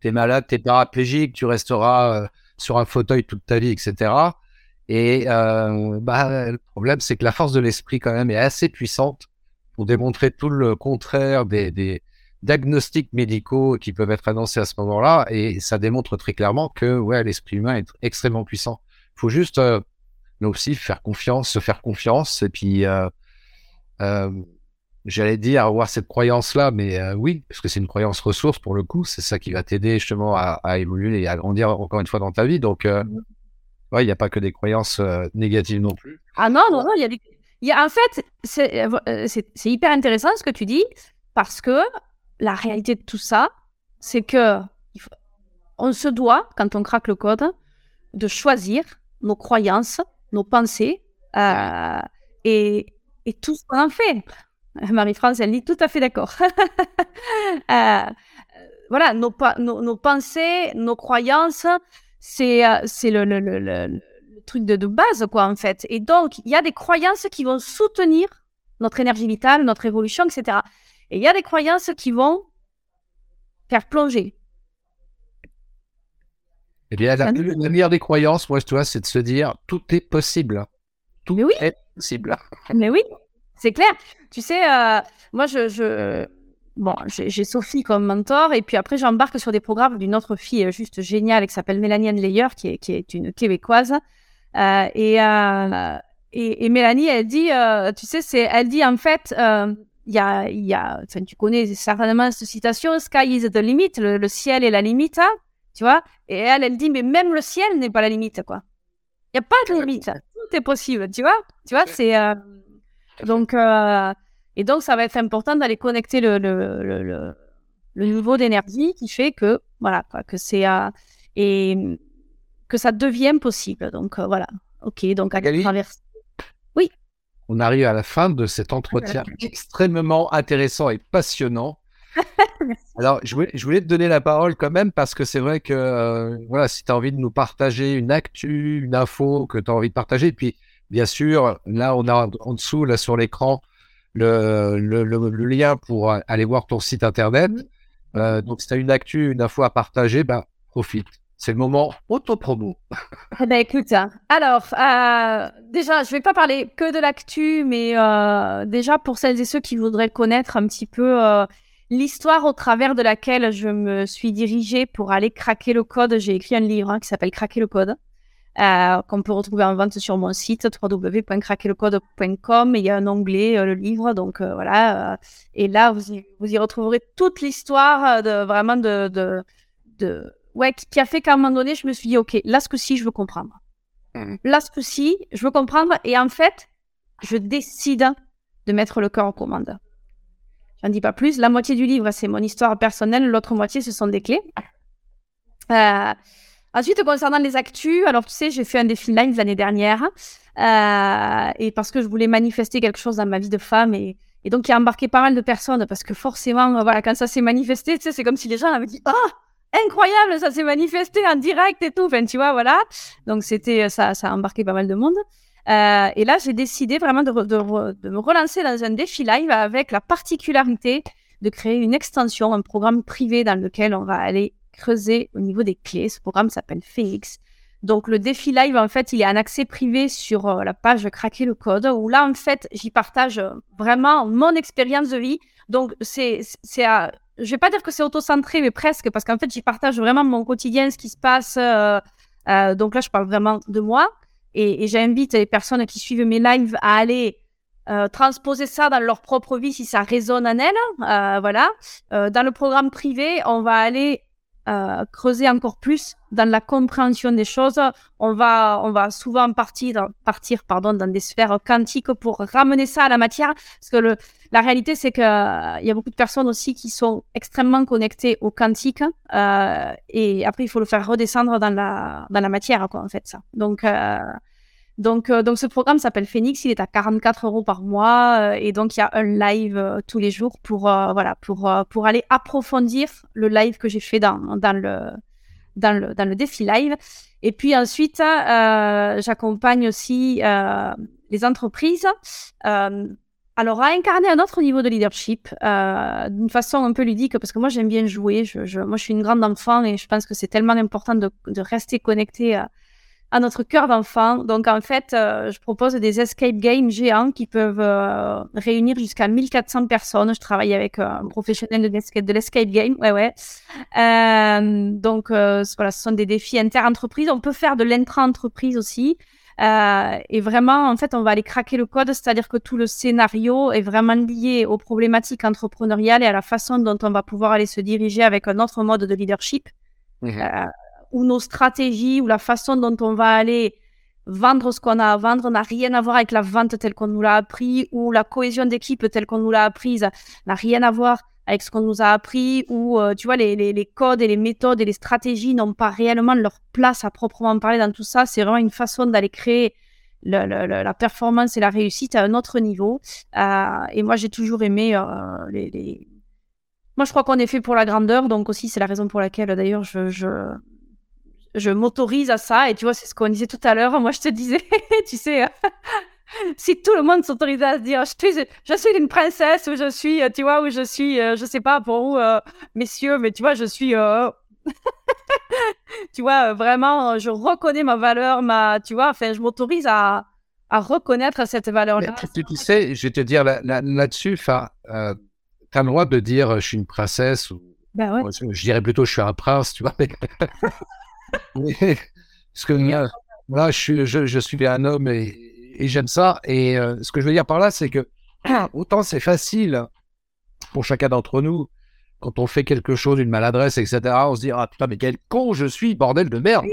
t'es malade, t'es paraplégique, tu resteras euh, sur un fauteuil toute ta vie, etc. Et bah, le problème, c'est que la force de l'esprit quand même est assez puissante pour démontrer tout le contraire des, des diagnostics médicaux qui peuvent être annoncés à ce moment-là. Et ça démontre très clairement que ouais, l'esprit humain est extrêmement puissant faut juste, euh, nous aussi, faire confiance, se faire confiance. Et puis, euh, euh, j'allais dire avoir cette croyance-là, mais oui, parce que c'est une croyance ressource pour le coup. C'est ça qui va t'aider justement à, évoluer et à grandir encore une fois dans ta vie. Donc, mmh. il n'y a pas que des croyances négatives non plus. Ah non, non, non, il y a des. Y a, en fait, c'est hyper intéressant ce que tu dis, parce que la réalité de tout ça, c'est que on se doit, quand on craque le code, de choisir nos croyances, nos pensées euh, et, et, tout ce qu'on en fait. Marie-France, elle dit tout à fait d'accord. euh, voilà, nos, nos, nos, pensées, nos croyances, c'est euh, c'est le, le, le, le, truc de, de, base, quoi, en fait. Et donc, il y a des croyances qui vont soutenir notre énergie vitale, notre évolution, etc. Et il y a des croyances qui vont faire plonger. Eh bien, la, meilleure des croyances, moi, je c'est de se dire tout est possible. Tout oui. est possible. Mais oui, c'est clair. Tu sais, euh, moi, je, bon, j'ai Sophie comme mentor, et puis après, j'embarque sur des programmes d'une autre fille juste géniale qui s'appelle Mélanie Leyer, qui est, qui est une québécoise. Euh, et, euh, et, et, Mélanie, elle dit, tu sais, c'est, elle dit en fait, il y a, y a tu connais certainement cette citation, Sky is the limit, le, ciel est la limite. Hein tu vois? Et elle, elle dit, mais même le ciel n'est pas la limite, quoi. Il n'y a pas de limite. Tout est possible, tu vois? Tu vois, c'est... Euh, donc, euh, et donc, ça va être important d'aller connecter le, le, le, le niveau d'énergie qui fait que, voilà, quoi, que c'est... Euh, et que ça devient possible. Donc, voilà. OK, donc à travers... Oui. On arrive à la fin de cet entretien extrêmement intéressant et passionnant. Alors, je voulais, je voulais, te donner la parole quand même parce que c'est vrai que euh, voilà, si tu as envie de nous partager une actu, une info que tu as envie de partager, et puis bien sûr, là, on a en dessous, là sur l'écran, le, le, le, lien pour aller voir ton site internet. Euh, donc, si tu as une actu, une info à partager, ben, profite. C'est le moment auto-promo. Eh ben, écoute, hein. alors, euh, déjà, je vais pas parler que de l'actu, mais déjà pour celles et ceux qui voudraient connaître un petit peu l'histoire au travers de laquelle je me suis dirigée pour aller craquer le code. J'ai écrit un livre hein, qui s'appelle Craquer le code, euh, qu'on peut retrouver en vente sur mon site www.craquerlecode.com. Il y a un onglet, euh, le livre, donc euh, voilà. et là, vous y, vous y retrouverez toute l'histoire de vraiment de, de, de, ouais, qui a fait qu'à un moment donné, je me suis dit, ok, là ce coup-ci, je veux comprendre. Mmh. Là ce coup-ci, je veux comprendre. Et en fait, je décide de mettre le cœur en commande. J'en dis pas plus. La moitié du livre, c'est mon histoire personnelle. L'autre moitié, ce sont des clés. Euh, ensuite, concernant les actus, alors tu sais, j'ai fait un défi live l'année dernière. Euh, et parce que je voulais manifester quelque chose dans ma vie de femme. Et, et donc, il a embarqué pas mal de personnes. Parce que forcément, voilà, quand ça s'est manifesté, tu sais, c'est comme si les gens avaient dit Oh, incroyable, ça s'est manifesté en direct et tout. Enfin, tu vois, voilà. Donc, c'était ça, ça a embarqué pas mal de monde. Euh, et là, j'ai décidé vraiment de, de, me relancer dans un défi live avec la particularité de créer une extension, un programme privé dans lequel on va aller creuser au niveau des clés. Ce programme s'appelle Félix. Donc le défi live, en fait, il est en accès privé sur euh, la page Craquer le code, où là, en fait, j'y partage vraiment mon expérience de vie. Donc c'est, c'est, je vais pas dire que c'est auto-centré, mais presque, parce qu'en fait, j'y partage vraiment mon quotidien, ce qui se passe. Euh, donc là, je parle vraiment de moi. Et, et j'invite les personnes qui suivent mes lives à aller euh, transposer ça dans leur propre vie si ça résonne en elles. Euh, voilà. Euh, dans le programme privé, on va aller euh, creuser encore plus dans la compréhension des choses. On va, on va souvent partir, partir pardon, dans des sphères quantiques pour ramener ça à la matière. Parce que le, la réalité, c'est qu'il il y a beaucoup de personnes aussi qui sont extrêmement connectées au quantique. et après, il faut le faire redescendre dans la, dans la matière, quoi, en fait, ça. Donc, donc, euh, donc ce programme s'appelle Phoenix, il est à 44 euros par mois euh, et donc il y a un live euh, tous les jours pour voilà pour pour aller approfondir le live que j'ai fait dans dans le dans le dans le défi live. Et puis ensuite, j'accompagne aussi les entreprises. alors à incarner un autre niveau de leadership d'une façon un peu ludique parce que moi j'aime bien jouer. Je, je, moi je suis une grande enfant et je pense que c'est tellement important de, de rester connecté à à notre cœur d'enfant. Donc en fait, euh, je propose des escape games géants qui peuvent euh, réunir jusqu'à 1400 personnes. Je travaille avec euh, un professionnel de l'escape game. Ouais, ouais. donc voilà, ce sont des défis inter-entreprises. On peut faire de l'intra-entreprise aussi. et vraiment, en fait, on va aller craquer le code, c'est-à-dire que tout le scénario est vraiment lié aux problématiques entrepreneuriales et à la façon dont on va pouvoir aller se diriger avec un autre mode de leadership. Mmh ou nos stratégies ou la façon dont on va aller vendre ce qu'on a à vendre n'a rien à voir avec la vente telle qu'on nous l'a appris ou la cohésion d'équipe telle qu'on nous l'a apprise. N'a rien à voir avec ce qu'on nous a appris ou euh, tu vois les, codes et les méthodes et les stratégies n'ont pas réellement leur place à proprement parler dans tout ça. C'est vraiment une façon d'aller créer la performance et la réussite à un autre niveau. Euh, et moi j'ai toujours aimé euh, les, moi je crois qu'on est fait pour la grandeur donc aussi c'est la raison pour laquelle d'ailleurs je je m'autorise à ça. Et tu vois, c'est ce qu'on disait tout à l'heure. Moi, je te disais, tu sais, si tout le monde s'autorisait à se dire, je suis, je suis une princesse ou je suis, tu vois, ou je suis, euh, je sais pas pour où, euh, messieurs, mais tu vois, je suis, euh, tu vois, vraiment, je reconnais ma valeur, ma, tu vois, enfin, je m'autorise à, à reconnaître cette valeur-là. Tu, tu, sais, je vais te dire là-dessus, là, là tu as le droit de dire, je suis une princesse ou. Ben ouais. Je dirais plutôt, je suis un prince, tu vois. Parce que là, je suis, je, suis un homme et, j'aime ça. Et euh, ce que je veux dire par là, c'est que autant c'est facile pour chacun d'entre nous quand on fait quelque chose, une maladresse, etc. On se dit ah putain mais quel con je suis, bordel de merde.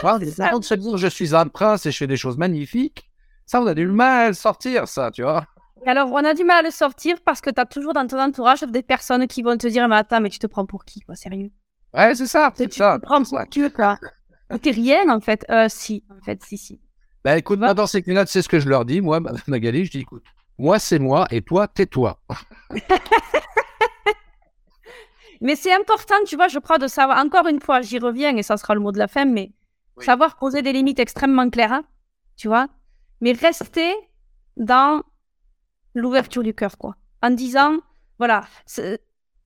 Quand on se dit je suis un prince et je fais des choses magnifiques, ça on a du mal à sortir ça, tu vois. Alors, on a du mal à le sortir parce que tu as toujours dans ton entourage des personnes qui vont te dire Mais attends, mais tu te prends pour qui, quoi, sérieux? Ouais, c'est ça, c'est ça. Tu veux quoi T'es rien, en fait. Euh, si, en fait, si, si. Bah écoute, moi, dans ces cas-là, tu sais ce que je leur dis, moi, Magali, je dis, écoute, moi, c'est moi, et toi, tais-toi. mais c'est important, tu vois, je crois, de savoir, encore une fois, j'y reviens, et ça sera le mot de la fin, mais savoir poser des limites extrêmement claires, hein, tu vois, mais rester dans l'ouverture du cœur, quoi. En disant, voilà,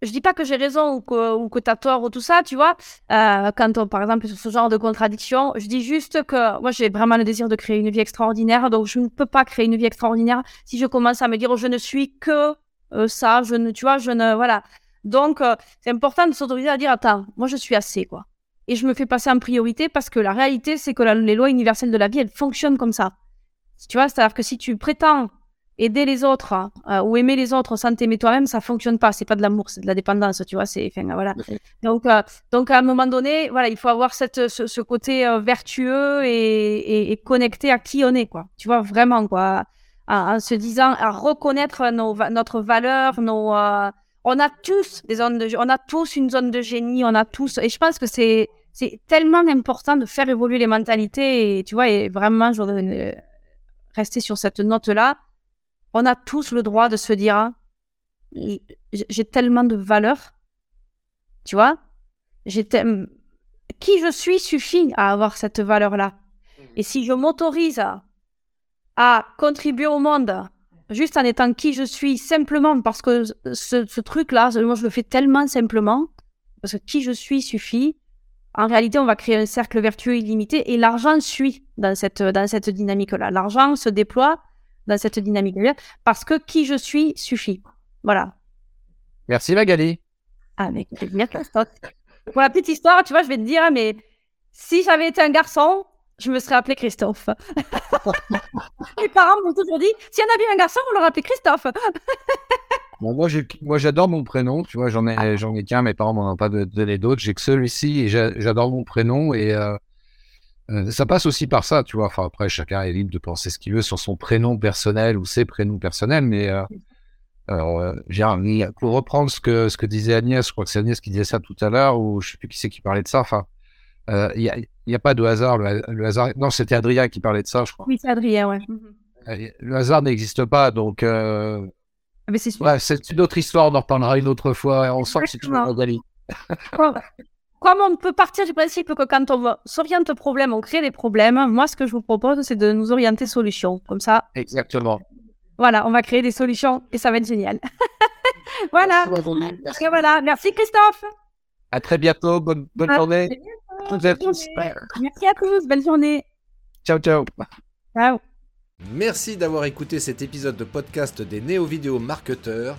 je dis pas que j'ai raison ou que, ou que tu as tort ou tout ça, tu vois. Euh, quand on, par exemple, sur ce genre de contradiction, je dis juste que moi, j'ai vraiment le désir de créer une vie extraordinaire. Donc, je ne peux pas créer une vie extraordinaire si je commence à me dire, je ne suis que euh, ça, je ne, tu vois, je ne, voilà. Donc, euh, c'est important de s'autoriser à dire, attends, moi, je suis assez, quoi. Et je me fais passer en priorité parce que la réalité, c'est que les lois universelles de la vie, elles fonctionnent comme ça. Tu vois, c'est-à-dire que si tu prétends aider les autres hein, euh, ou aimer les autres sans t'aimer toi-même, ça fonctionne pas. C'est pas de l'amour, c'est de la dépendance, tu vois. C'est, enfin, voilà. Donc, euh, donc à un moment donné, voilà, il faut avoir cette, ce, côté euh, vertueux et, et, connecté à qui on est, quoi. Tu vois, vraiment, quoi. En, se disant, à reconnaître nos, notre valeur, nos. on a tous des zones de, on a tous une zone de génie, on a tous. Et je pense que c'est, c'est tellement important de faire évoluer les mentalités. Et tu vois, et vraiment, je voudrais rester sur cette note-là on a tous le droit de se dire j'ai tellement de valeur, tu vois, j'ai qui je suis suffit à avoir cette valeur-là. Mmh. Et si je m'autorise à, contribuer au monde juste en étant qui je suis, simplement parce que ce, truc-là, moi je le fais tellement simplement, parce que qui je suis suffit, en réalité, on va créer un cercle vertueux illimité et l'argent suit dans cette, dans cette dynamique-là. L'argent se déploie dans cette dynamique parce que qui je suis suffit. Voilà. Merci Magali. Avec plaisir, Pour la petite histoire, tu vois, je vais te dire, mais Si j'avais été un garçon, je me serais appelé Christophe. Mes parents m'ont toujours dit, si on avait un garçon, on l'aurait appelé Christophe. Bon, moi, j'ai- moi, j'adore mon prénom. Tu vois, j'en ai, j'en ai qu'un. Mes parents m'en ont pas donné d'autres. J'ai que celui-ci et j'a- j'adore mon prénom. Et euh, euh, ça passe aussi par ça, tu vois. Enfin, après, chacun est libre de penser ce qu'il veut sur son prénom personnel ou ses prénoms personnels. Mais euh, alors, euh, pour reprendre ce que, ce que disait Agnès, je crois que c'est Agnès qui disait ça tout à l'heure, ou je sais plus qui c'est qui parlait de ça. Enfin, il y a, a pas de hasard. Le, le hasard, non, c'était Adrien qui parlait de ça, je crois. Oui, c'est Adrien, ouais. Mhm. Le hasard n'existe pas, donc Ah, Mais c'est. Ouais, une autre histoire, on en reparlera une autre fois. On sent que c'est toujours. Comme, on peut partir du principe que quand on s'oriente au problème, on crée des problèmes, moi, ce que je vous propose, c'est de nous orienter solutions. Comme ça, Exactement. voilà, on va créer des solutions et ça va être génial. voilà. Merci. Et voilà. Merci Christophe. À très bientôt. Bonne, bonne Ah, journée. Êtes Bonne super. Merci à tous. Belle journée. Ciao, ciao. Ciao. Merci d'avoir écouté cet épisode de podcast des néo-vidéo marketeurs.